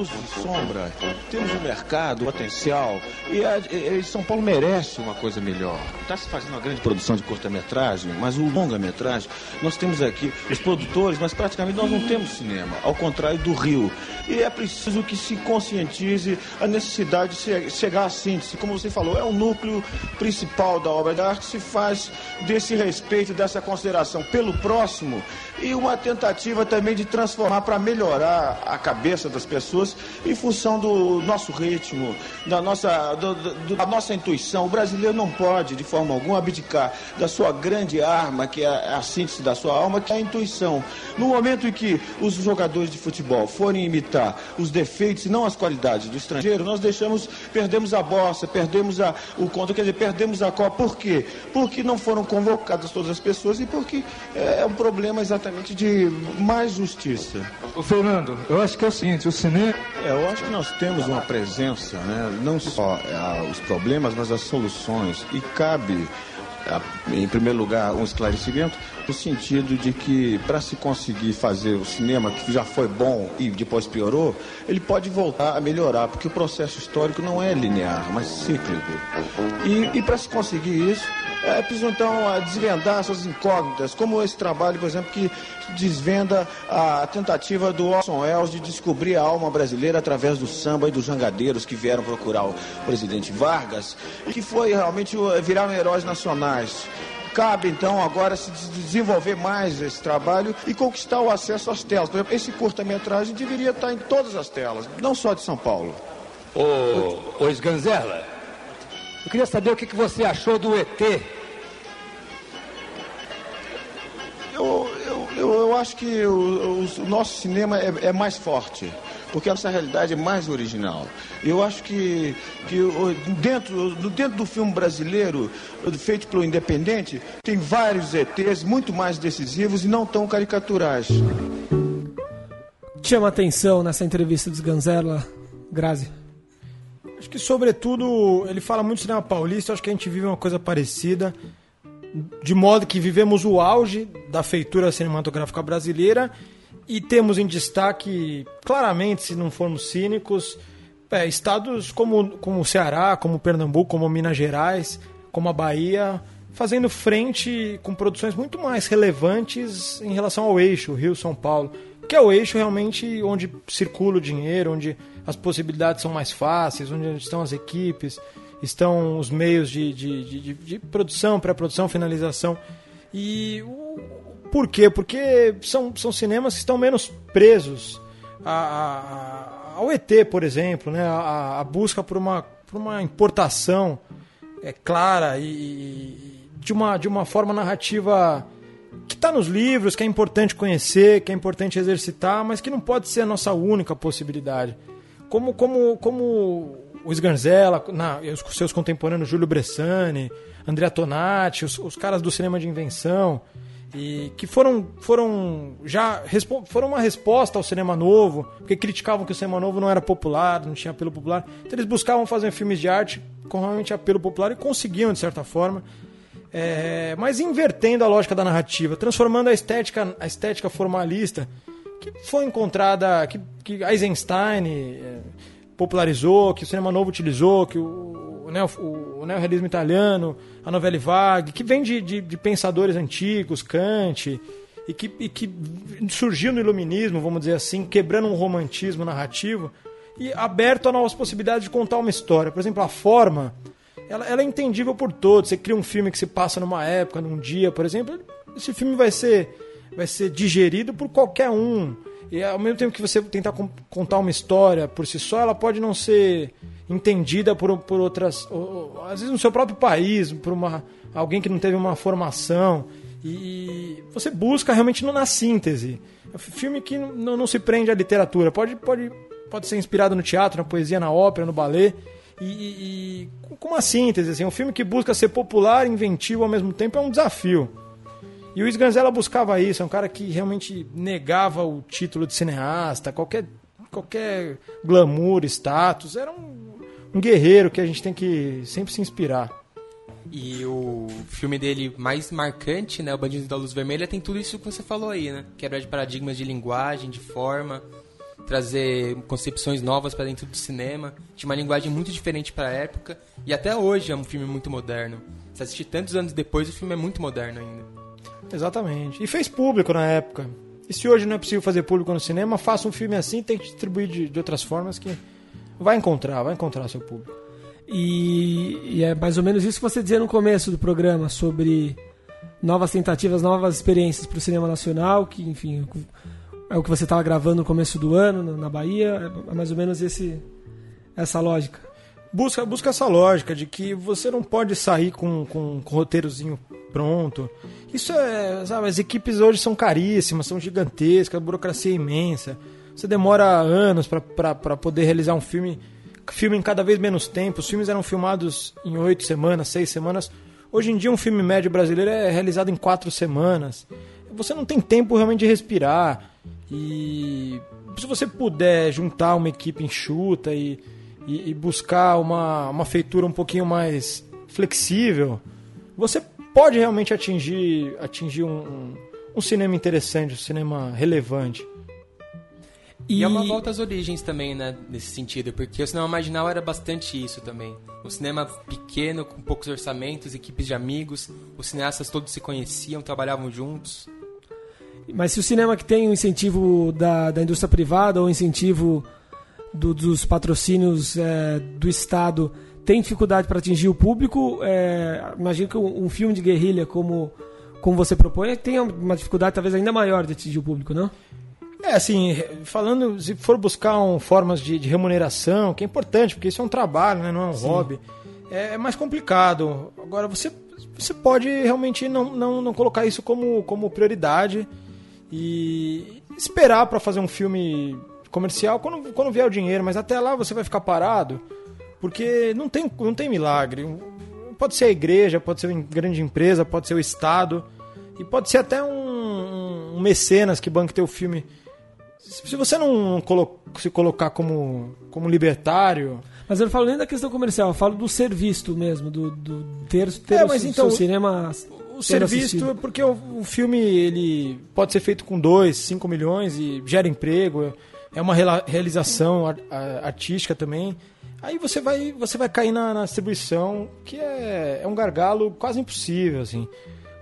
S8: Luz e sombra, temos um mercado, potencial, e, a, e São Paulo merece uma coisa melhor. Está se fazendo uma grande produção de curta-metragem, mas o longa-metragem, nós temos aqui os produtores, mas praticamente nós não temos cinema, ao contrário do Rio. E é preciso que se conscientize a necessidade de chegar à síntese. Como você falou, é o núcleo principal da obra da arte, se faz desse respeito, dessa consideração pelo próximo e uma tentativa também de transformar para melhorar a cabeça das pessoas em função do nosso ritmo, da nossa, do, do, da nossa intuição. O brasileiro não pode, de forma alguma, abdicar da sua grande arma, que é a síntese da sua alma, que é a intuição. No momento em que os jogadores de futebol forem imitar os defeitos e não as qualidades do estrangeiro, nós deixamos, perdemos a bossa, perdemos a, o conto, quer dizer, perdemos a Copa. Por quê? Porque não foram convocadas todas as pessoas e porque é, é um problema exatamente de mais justiça.
S9: O Fernando, eu acho que é o seguinte, o cinema.
S8: É, eu acho que nós temos uma presença, né? não só é, os problemas, mas as soluções. E cabe, em primeiro lugar, um esclarecimento no sentido de que para se conseguir fazer o cinema que já foi bom e depois piorou, ele pode voltar a melhorar, porque o processo histórico não é linear, mas cíclico. E, e para se conseguir isso, é preciso então desvendar essas incógnitas, como esse trabalho, por exemplo, que desvenda a tentativa do Orson Welles de descobrir a alma brasileira através do samba e dos jangadeiros que vieram procurar o presidente Vargas que foi realmente viraram heróis nacionais. Cabe então agora se desenvolver mais esse trabalho e conquistar o acesso às telas. Por exemplo, esse curta-metragem deveria estar em todas as telas, não só de São Paulo.
S9: Ô, ô Sganzella, eu queria saber o que, que você achou do ET.
S8: Eu, eu, eu, eu acho que o, o, nosso cinema é, é mais forte porque a nossa realidade é mais original. Eu acho que, que dentro, dentro do filme brasileiro, feito pelo Independente, tem vários ETs muito mais decisivos e não tão caricaturais.
S2: Chama atenção nessa entrevista dos Ganzerla, Grazi?
S3: Acho que, sobretudo, ele fala muito do cinema paulista, acho que a gente vive uma coisa parecida, de modo que vivemos o auge da feitura cinematográfica brasileira e temos em destaque, claramente, se não formos cínicos, é, estados como, como o Ceará, como Pernambuco, como Minas Gerais, como a Bahia, fazendo frente com produções muito mais relevantes em relação ao eixo Rio-São Paulo, que é o eixo realmente onde circula o dinheiro, onde as possibilidades são mais fáceis, onde estão as equipes, estão os meios de, de, de, de produção, pré-produção, finalização. E por quê? Porque são, são cinemas que estão menos presos a, a, ao ET, por exemplo, né? a, a busca por uma, por uma importação é, clara e, e, de, uma, de uma forma narrativa que está nos livros, que é importante conhecer, que é importante exercitar, mas que não pode ser a nossa única possibilidade. Como, como, como o Sganzella, os seus contemporâneos Júlio Bressani, Andrea Tonati, os, os caras do cinema de invenção, e que foram, foram já foram uma resposta ao cinema novo, porque criticavam que o cinema novo não era popular, não tinha apelo popular. Então eles buscavam fazer filmes de arte com realmente apelo popular e conseguiam, de certa forma. É, mas invertendo a lógica da narrativa, transformando a estética, a estética formalista que foi encontrada, que, que Eisenstein é, popularizou, que o cinema novo utilizou, que o, neo, o, o neorrealismo italiano, a novela vague, que vem de, de, de, pensadores antigos, Kant, e que, e que surgiu no iluminismo, vamos dizer assim, quebrando um romantismo narrativo e aberto a novas possibilidades de contar uma história. Por exemplo, a forma ela, ela é entendível por todos. Você cria um filme que se passa numa época, num dia, por exemplo, esse filme vai ser, vai ser digerido por qualquer um. E ao mesmo tempo que você tentar contar uma história por si só, ela pode não ser entendida por, por outras. Ou, ou, às vezes no seu próprio país, por uma, alguém que não teve uma formação. E você busca realmente na síntese. É um filme que não, não se prende à literatura. Pode, pode, pode ser inspirado no teatro, na poesia, na ópera, no ballet e, e, com uma síntese. Assim, um filme que busca ser popular e inventivo ao mesmo tempo é um desafio. E o Sganzella buscava isso, é um cara que realmente negava o título de cineasta, qualquer, qualquer glamour, status. Era um, um guerreiro que a gente tem que sempre se inspirar.
S4: E o filme dele mais marcante, né, o Bandido da Luz Vermelha, tem tudo isso que você falou aí, né? Quebra de paradigmas de linguagem, de forma, trazer concepções novas para dentro do cinema, de uma linguagem muito diferente para a época, e até hoje é um filme muito moderno. Se assistir tantos anos depois, o filme é muito moderno ainda.
S3: Exatamente. E fez público na época. E se hoje não é possível fazer público no cinema, faça um filme assim, tem que distribuir de, de outras formas que vai encontrar, vai encontrar seu público.
S2: E, e, é mais ou menos isso que você dizia no começo do programa sobre novas tentativas, novas experiências para o cinema nacional, que enfim é o que você estava gravando no começo do ano na Bahia, é mais ou menos esse essa lógica.
S3: Busca, busca essa lógica de que você não pode sair com, com, com roteirozinho pronto. Isso é, sabe, as equipes hoje são caríssimas, são gigantescas, a burocracia é imensa. Você demora anos para poder realizar um filme, filme em cada vez menos tempo. Os filmes eram filmados em oito semanas, seis semanas. Hoje em dia um filme médio brasileiro é realizado em quatro semanas. Você não tem tempo realmente de respirar. E se você puder juntar uma equipe enxuta e, e, e buscar uma, uma feitura um pouquinho mais flexível, você pode realmente atingir, atingir um, um cinema interessante, um cinema relevante.
S4: E... e, é uma volta às origens também, né, nesse sentido, porque o cinema marginal era bastante isso também. Um cinema pequeno, com poucos orçamentos, equipes de amigos, os cineastas todos se conheciam, trabalhavam juntos.
S2: Mas se o cinema que tem o incentivo da, da indústria privada ou incentivo do, dos patrocínios é, do Estado tem dificuldade para atingir o público, é, imagino que um, um, filme de guerrilha como, como você propõe tenha uma dificuldade talvez ainda maior de atingir o público, não?
S3: É, assim, falando, se for buscar um, formas de, de, remuneração, que é importante, porque isso é um trabalho, né, não é um Sim. hobby, é, é mais complicado. Agora, você, você pode realmente não, não, não colocar isso como, como prioridade e esperar para fazer um filme comercial quando, quando vier o dinheiro, mas até lá você vai ficar parado, porque não tem, não tem milagre. Pode ser a igreja, pode ser uma grande empresa, pode ser o Estado, e pode ser até um, um mecenas que banque teu filme. Se você não se colocar como, como libertário.
S2: Mas eu não falo nem da questão comercial, eu falo do ser visto mesmo, do, do ter, ter é, mas o, então, cinema
S3: o serviço é porque o, o, filme ele pode ser feito com 2, 5 milhões e gera emprego, é uma realização artística também. Aí você vai, você vai cair na, na distribuição, que é, é um gargalo quase impossível, assim.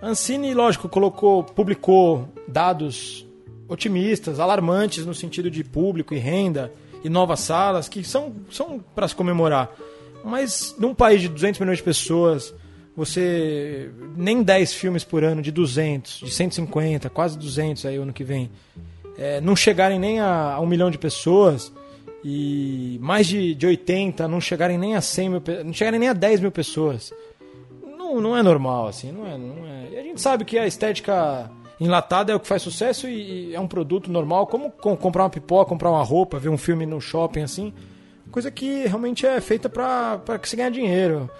S3: A Ancine, lógico, colocou, publicou dados otimistas, alarmantes no sentido de público e renda e novas salas, que são, são para se comemorar. Mas num país de 200 milhões de pessoas, você nem 10 filmes por ano de 200, de 150, quase 200 aí ano que vem, é, não chegarem nem a, a, um milhão de pessoas e mais de, de 80 não chegarem nem a 100 mil, não chegarem nem a 10 mil pessoas, não, não, é normal, assim, não é, não é. E a gente sabe que a estética enlatada é o que faz sucesso e, e é um produto normal, como com- comprar uma pipoca, comprar uma roupa, ver um filme no shopping, assim. Coisa que realmente é feita pra que você ganhe dinheiro.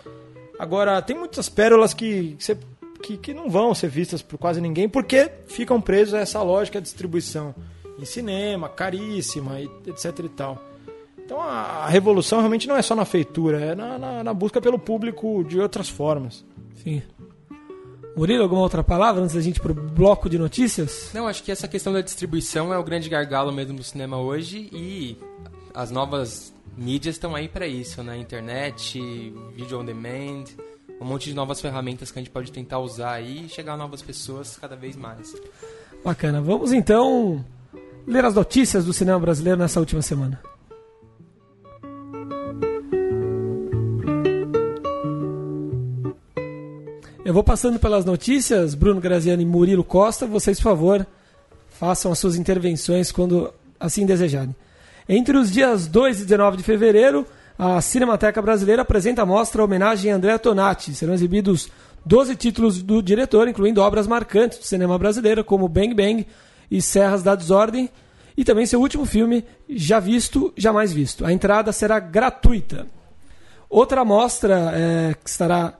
S3: Agora, tem muitas pérolas que, que, você- que, que não vão ser vistas por quase ninguém porque ficam presos a essa lógica de distribuição em cinema, caríssima, e etc e tal. Então a, a revolução realmente não é só na feitura, é na, na, na busca pelo público de outras formas.
S2: Sim. Murilo, alguma outra palavra antes da gente ir pro bloco de notícias?
S4: Não, acho que essa questão da distribuição é o grande gargalo mesmo do cinema hoje e as novas mídias estão aí para isso, né? Internet, vídeo on demand, um monte de novas ferramentas que a gente pode tentar usar aí e chegar a novas pessoas cada vez mais.
S2: Bacana. Vamos então ler as notícias do cinema brasileiro nessa última semana. Eu vou passando pelas notícias, Bruno Graziani e Murilo Costa. Vocês, por favor, façam as suas intervenções quando assim desejarem. Entre os dias 2 e 19 de fevereiro, a Cinemateca Brasileira apresenta a mostra homenagem a André Tonati. Serão exibidos 12 títulos do diretor, incluindo obras marcantes do cinema brasileiro, como Bang Bang e Serras da Desordem, e também seu último filme, Já Visto, Jamais Visto. A entrada será gratuita. Outra mostra é, que estará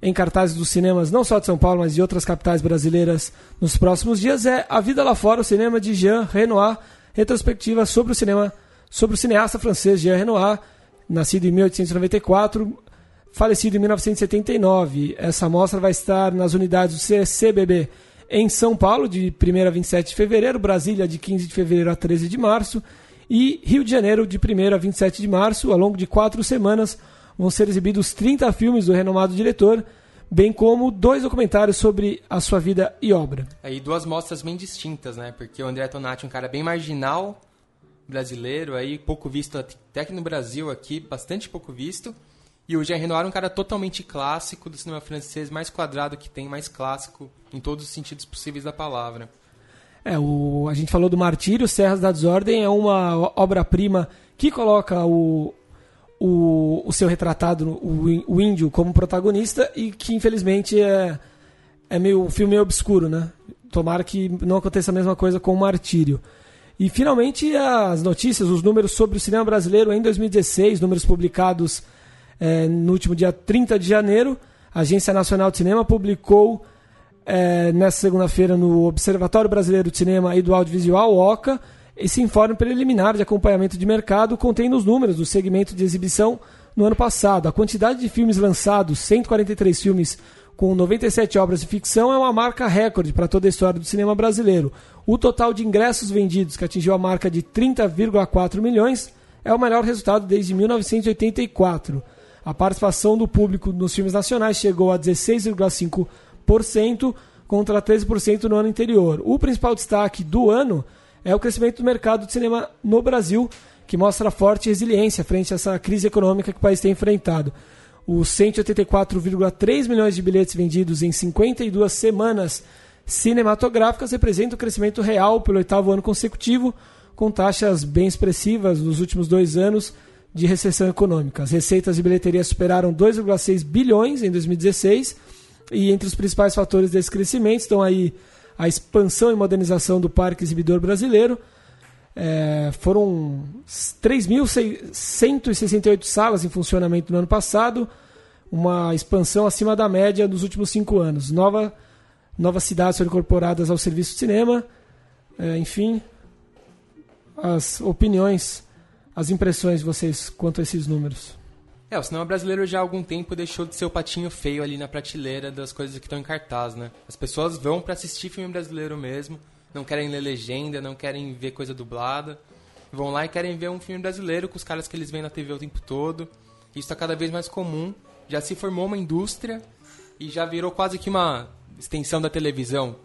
S2: em cartazes dos cinemas, não só de São Paulo, mas de outras capitais brasileiras nos próximos dias, é A Vida Lá Fora, o cinema de Jean Renoir, retrospectiva sobre o cinema, sobre o cineasta francês Jean Renoir, nascido em 1894, falecido em 1979. Essa mostra vai estar nas unidades do CCBB em São Paulo, de 1 a 27 de fevereiro, Brasília, de 15 de fevereiro a 13 de março, e Rio de Janeiro, de 1 a 27 de março. Ao longo de quatro semanas, vão ser exibidos 30 filmes do renomado diretor, bem como dois documentários sobre a sua vida e obra.
S4: Aí duas mostras bem distintas, né? Porque o André Tonati é um cara bem marginal, brasileiro, aí pouco visto até aqui no Brasil, aqui, bastante pouco visto. E o Jean Renoir é um cara totalmente clássico do cinema francês, mais quadrado que tem, mais clássico em todos os sentidos possíveis da palavra.
S2: É, o, a gente falou do Martírio, Serras da Desordem é uma obra-prima que coloca o, o, o seu retratado, o, o índio, como protagonista e que infelizmente é, é meio, um filme meio obscuro, né? Tomara que não aconteça a mesma coisa com o Martírio. E finalmente as notícias, os números sobre o cinema brasileiro em 2016, números publicados eh, no último dia 30 de janeiro. A Agência Nacional de Cinema publicou eh, nessa segunda-feira no Observatório Brasileiro de Cinema e do Audiovisual, OCA, esse informe preliminar de acompanhamento de mercado contendo os números do segmento de exibição no ano passado. A quantidade de filmes lançados, 143 filmes com 97 obras de ficção, é uma marca recorde para toda a história do cinema brasileiro. O total de ingressos vendidos, que atingiu a marca de 30,4 milhões, é o melhor resultado desde 1984. A participação do público nos filmes nacionais chegou a 16,5% contra 13% no ano anterior. O principal destaque do ano é o crescimento do mercado de cinema no Brasil, que mostra forte resiliência frente a essa crise econômica que o país tem enfrentado. Os 184,3 milhões de bilhetes vendidos em 52 semanas cinematográficas representam o crescimento real pelo oitavo ano consecutivo, com taxas bem expressivas nos últimos dois anos de recessão econômica. As receitas de bilheteria superaram 2,6 bilhões em 2016 e entre os principais fatores desse crescimento estão aí a expansão e modernização do parque exibidor brasileiro. É, foram 3.168 salas em funcionamento no ano passado, uma expansão acima da média nos últimos cinco anos. Nova, novas cidades foram incorporadas ao serviço de cinema, é, enfim, as opiniões, as impressões de vocês quanto a esses números.
S4: É, o cinema brasileiro já há algum tempo deixou de ser o patinho feio ali na prateleira das coisas que estão em cartaz, né? As pessoas vão pra assistir filme brasileiro mesmo, não querem ler legenda, não querem ver coisa dublada. Vão lá e querem ver um filme brasileiro com os caras que eles veem na TV o tempo todo. Isso tá cada vez mais comum. Já se formou uma indústria e já virou quase que uma extensão da televisão.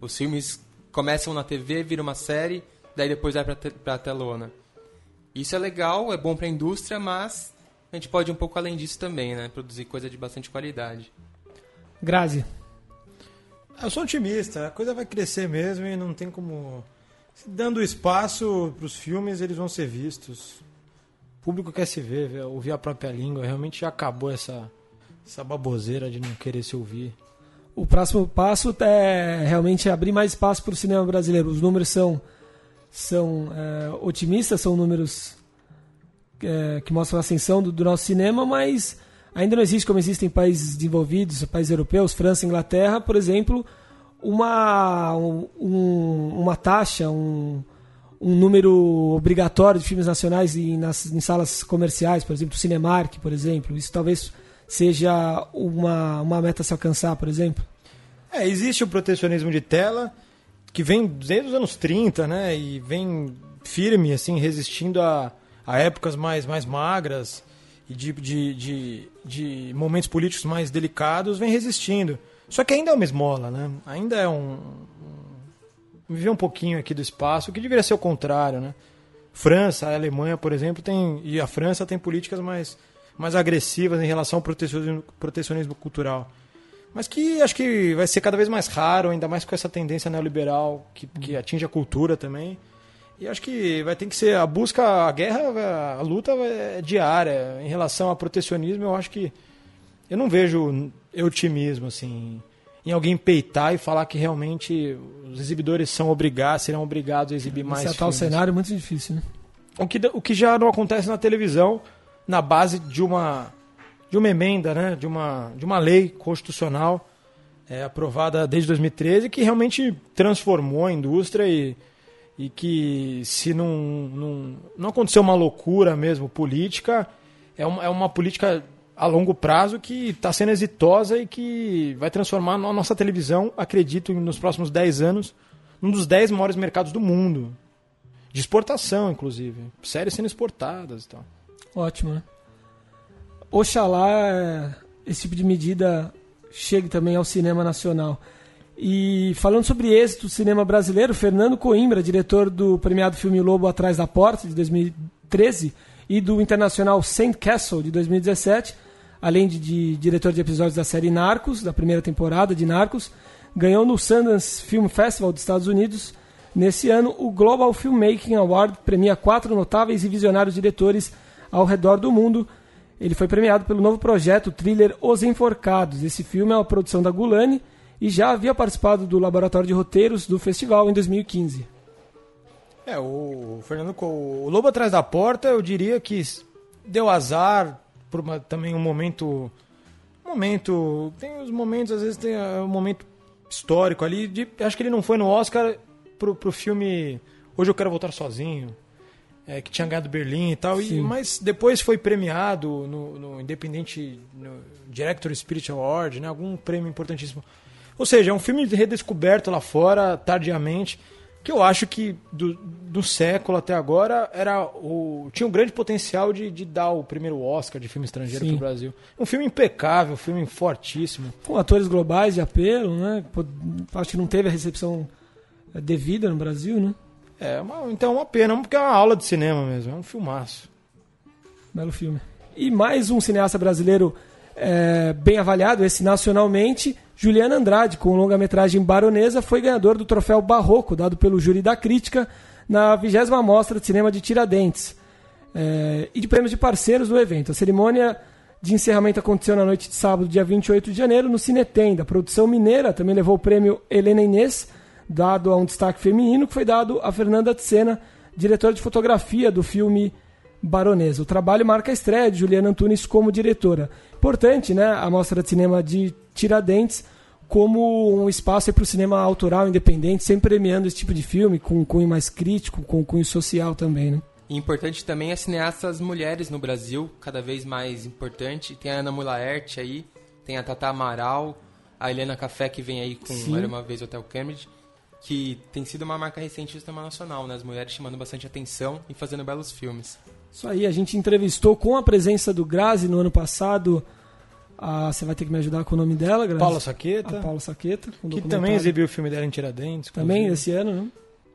S4: Os filmes começam na TV, viram uma série, daí depois vai pra, te pra telona. Isso é legal, é bom pra indústria, mas a gente pode ir um pouco além disso também, né? Produzir coisa de bastante qualidade.
S2: Grazi.
S3: Eu sou otimista, a coisa vai crescer mesmo e não tem como. Dando espaço para os filmes, eles vão ser vistos. O público quer se ver, ver- ouvir a própria língua. Realmente já acabou essa, Essa baboseira de não querer se ouvir.
S2: O próximo passo é realmente abrir mais espaço para o cinema brasileiro. Os números são, são é, otimistas, são números é, que mostram a ascensão do, do, nosso cinema, mas ainda não existe como existem países desenvolvidos, países europeus, França, Inglaterra, por exemplo, uma, um, uma taxa, um, um número obrigatório de filmes nacionais em, nas, em salas comerciais, por exemplo, Cinemark, por exemplo. Isso talvez seja uma, uma meta a se alcançar, por exemplo?
S3: É, existe o protecionismo de tela, que vem desde os anos 30, né? E vem firme, assim, resistindo a, a épocas mais, mais magras e de, de, de, de momentos políticos mais delicados, vem resistindo. Só que ainda é uma esmola, né? Ainda é um, viver um pouquinho aqui do espaço, que deveria ser o contrário, né? França, a Alemanha, por exemplo, tem e a França tem políticas mais mais agressivas em relação ao protecionismo, protecionismo cultural. Mas que acho que vai ser cada vez mais raro, ainda mais com essa tendência neoliberal que, que atinge a cultura também. E acho que vai ter que ser a busca, a guerra, a luta é diária. Em relação ao protecionismo, eu acho que eu não vejo otimismo assim em alguém peitar e falar que realmente os exibidores são obrigados, serão obrigados a exibir mais
S2: Esse é tal cenário é muito difícil, né?
S3: O que, o que já não acontece na televisão, na base de uma de uma emenda, né, de uma de uma lei constitucional é, aprovada desde 2013 que realmente transformou a indústria e, e que se não, não, não aconteceu uma loucura mesmo política, é uma, é uma política a longo prazo que está sendo exitosa e que vai transformar a nossa televisão, acredito, nos próximos 10 anos, num dos 10 maiores mercados do mundo. De exportação, inclusive. Séries sendo exportadas e tal.
S2: Ótimo, né? Oxalá é, esse tipo de medida chegue também ao cinema nacional. E falando sobre êxito do cinema brasileiro, Fernando Coimbra, diretor do premiado filme Lobo Atrás da Porta, de 2013, e do internacional Saint Castle, de 2017, além de, de, diretor de episódios da série Narcos, da primeira temporada de Narcos, ganhou no Sundance Film Festival dos Estados Unidos. Nesse ano, o Global Filmmaking Award premia quatro notáveis e visionários diretores ao redor do mundo. Ele foi premiado pelo novo projeto thriller Os Enforcados. Esse filme é uma produção da Gulani e já havia participado do laboratório de roteiros do festival em 2015.
S3: É, o Fernando, o Lobo Atrás da Porta, eu diria que deu azar por uma, também um momento. Momento. Tem os momentos, às vezes tem é, um momento histórico ali. De, acho que ele não foi no Oscar pro, pro filme Hoje Eu Quero Voltar Sozinho é, que tinha ganhado Berlim e tal, e, mas depois foi premiado no, no Independente no Director Spirit Award, né, algum prêmio importantíssimo. Ou seja, é um filme redescoberto lá fora, tardiamente, que eu acho que do, do século até agora era o, tinha um grande potencial de, de dar o primeiro Oscar de filme estrangeiro para o Brasil. Um filme impecável, um filme fortíssimo.
S2: Com atores globais de apelo, né? Acho que não teve a recepção devida no Brasil, né?
S3: É, uma, então é uma pena, porque é uma aula de cinema mesmo, é um filmaço.
S2: Belo filme. E mais um cineasta brasileiro é, bem avaliado, esse nacionalmente, Juliana Andrade, com longa-metragem Baronesa, foi ganhador do troféu Barroco, dado pelo júri da crítica na 20 Mostra de Cinema de Tiradentes, é, e de prêmios de parceiros do evento. A cerimônia de encerramento aconteceu na noite de sábado, dia 28 de janeiro, no Cinetem. A produção mineira também levou o prêmio Helena Inês, dado a um destaque feminino, que foi dado a Fernanda Tsena, diretora de fotografia do filme Baronesa. O trabalho marca a estreia de Juliana Antunes como diretora. Importante, né, a Mostra de Cinema de Tiradentes como um espaço para o cinema autoral independente, sempre premiando esse tipo de filme, com um cunho mais crítico, com um cunho social também, né?
S4: E importante também é cineastas mulheres no Brasil, cada vez mais importante. Tem a Ana Mulaert aí, tem a Tata Amaral, a Helena Café que vem aí com Sim. Era Uma Vez Hotel Cambridge que tem sido uma marca recente do cinema nacional, né? As mulheres chamando bastante atenção e fazendo belos filmes.
S2: Isso aí, a gente entrevistou com a presença do Grazi no ano passado. A, você vai ter que me ajudar com o nome dela, Grazi?
S3: Paula Saqueta.
S2: A Paula Saqueta.
S3: que também exibiu o filme dela em Tiradentes.
S2: Também esse ano, né?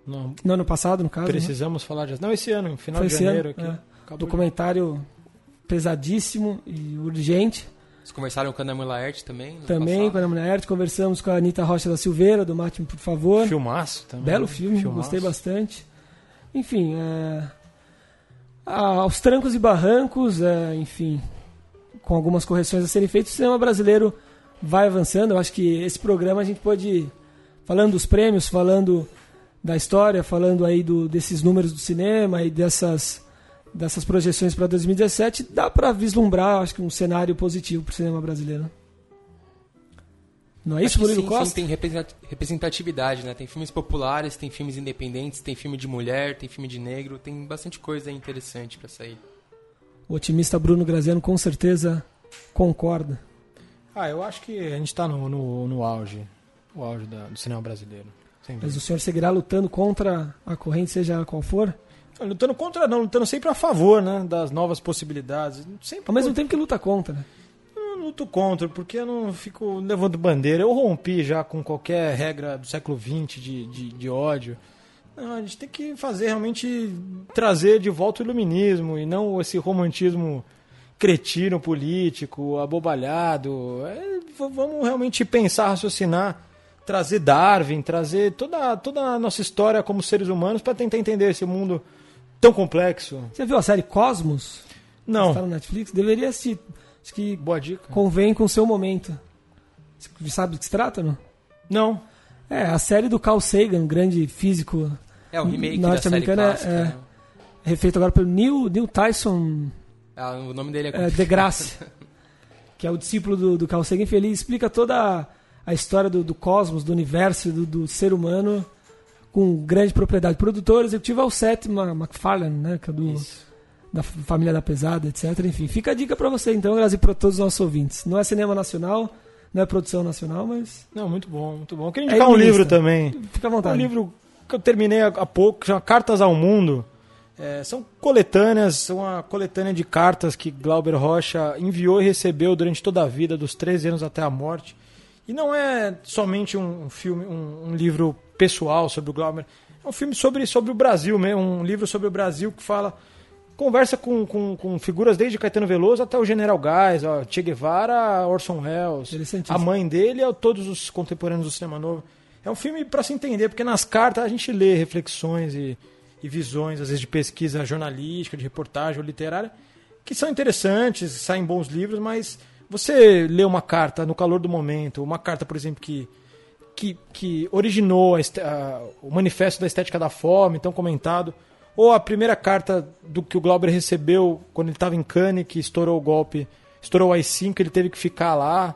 S3: Não.
S2: No ano passado, no caso.
S3: Né? Precisamos
S2: né?
S3: falar de. Não, esse ano, no final Foi de janeiro. Ano, aqui.
S2: É. Documentário de... pesadíssimo e urgente.
S4: Vocês conversaram com a Ana Mulaert também?
S2: Também
S4: passado?
S2: com a Ana Mulaert, conversamos com a Anitta Rocha da Silveira, do Mate, por favor.
S3: Filmaço também.
S2: Belo filme, Filmaço. gostei bastante. Enfim, é... aos trancos e barrancos, é... enfim, com algumas correções a serem feitas, o cinema brasileiro vai avançando. Eu acho que esse programa a gente pode, falando dos prêmios, falando da história, falando aí do, desses números do cinema e dessas, dessas projeções para 2017, dá para vislumbrar, acho que um cenário positivo para o cinema brasileiro. Não é isso, Murilo
S4: sim,
S2: Costa?
S4: Sim, tem represent- representatividade, né? Tem filmes populares, tem filmes independentes, tem filme de mulher, tem filme de negro, tem bastante coisa interessante pra sair.
S2: O otimista Bruno Graziano com certeza concorda.
S3: Ah, eu acho que a gente está no, no, no auge. O auge da- do cinema brasileiro. Sem
S2: Mas o senhor seguirá lutando contra a corrente, seja qual for?
S3: Lutando contra, não, lutando sempre a favor, né? Das novas possibilidades. Sempre
S2: Ao mesmo tempo que luta contra, né?
S3: Eu não luto contra, porque eu não fico levando bandeira. Eu rompi já com qualquer regra do século XX de, de, de ódio. Não, a gente tem que fazer realmente trazer de volta o iluminismo e não esse romantismo cretino político, abobalhado. É, vamos realmente pensar, raciocinar, trazer Darwin, trazer toda, toda a nossa história como seres humanos para tentar entender esse mundo tão complexo.
S2: Você viu a série Cosmos?
S3: Não.
S2: Está no Netflix? Deveria assistir. Acho que
S3: Boa dica.
S2: convém com o seu momento. Você sabe do que se trata, não?
S3: Não.
S2: É, a série do Carl Sagan, grande físico
S4: É o remake da série
S2: norte-americano, é,
S4: clássica.
S2: é
S4: né?
S2: refeito agora pelo Neil, Neil Tyson
S4: Ah, o nome dele é,
S2: é, deGrasse, *laughs* que é o discípulo do, do Carl Sagan. Enfim, ele explica toda a, a história do, do cosmos, do universo, do, do ser humano com grande propriedade. Produtor executivo é o Seth Ma- MacFarlane, né, que é do, da família da pesada, etc. Enfim, fica a dica pra você, então, Grazi, para todos os nossos ouvintes. Não é cinema nacional, não é produção nacional, mas
S3: Não, muito bom, muito bom. Eu queria
S2: É
S3: indicar um
S2: iluminista.
S3: livro também.
S2: fica à
S3: Um
S2: vontade.
S3: livro que eu terminei há há pouco, chama Cartas ao Mundo. É, são coletâneas, são uma coletânea de cartas que Glauber Rocha enviou e recebeu durante toda a vida, dos 13 anos até a morte. E não é somente um filme, um, um livro pessoal sobre o Glauber. É um filme sobre, sobre o Brasil mesmo, um livro sobre o Brasil que fala. Conversa com, com, com figuras desde Caetano Veloso até o General Gás, ó, Che Guevara, Orson Welles, a mãe dele e todos os contemporâneos do cinema novo. É um filme para se entender, porque nas cartas a gente lê reflexões e, e visões, às vezes de pesquisa jornalística, de reportagem ou literária, que são interessantes, saem bons livros, mas você lê uma carta no calor do momento, uma carta, por exemplo, que, que, que originou a a- o manifesto da estética da fome, tão comentado, ou a primeira carta do que o Glauber recebeu quando ele estava em Cannes, que estourou o golpe, estourou o AI-5, ele teve que ficar lá,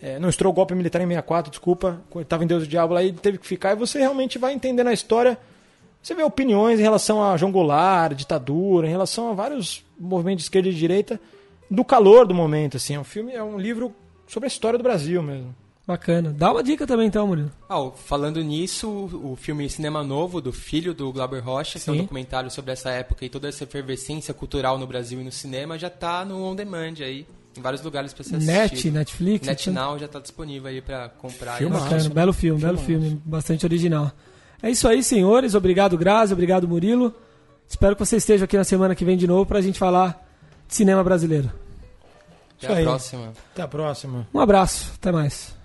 S3: é, não estourou o golpe militar em 64, desculpa, estava em Deus do Diabo lá, ele teve que ficar, e você realmente vai entendendo a história, você vê opiniões em relação a João Goulart, ditadura, em relação a vários movimentos de esquerda e de direita, do calor do momento, assim, é um filme, é um livro sobre a história do Brasil mesmo.
S2: Bacana. Dá uma dica também, então, Murilo.
S4: Ah, falando nisso, o filme Cinema Novo, do filho do Glauber Rocha, que é um
S2: Sim.
S4: documentário sobre essa época e toda essa efervescência cultural no Brasil e no cinema, já tá no On Demand aí, em vários lugares pra ser assistido.
S2: Net, Netflix.
S4: NetNow já tá disponível aí pra comprar. e assistir.
S2: Bacana, belo filme, belo filme, bastante original. É isso aí, senhores. Obrigado, Grazi, obrigado, Murilo. Espero que você esteja aqui na semana que vem de novo pra gente falar de cinema brasileiro.
S4: Até
S3: Isso
S4: a
S3: aí.
S4: próxima.
S3: Até a próxima.
S2: Um abraço, até mais.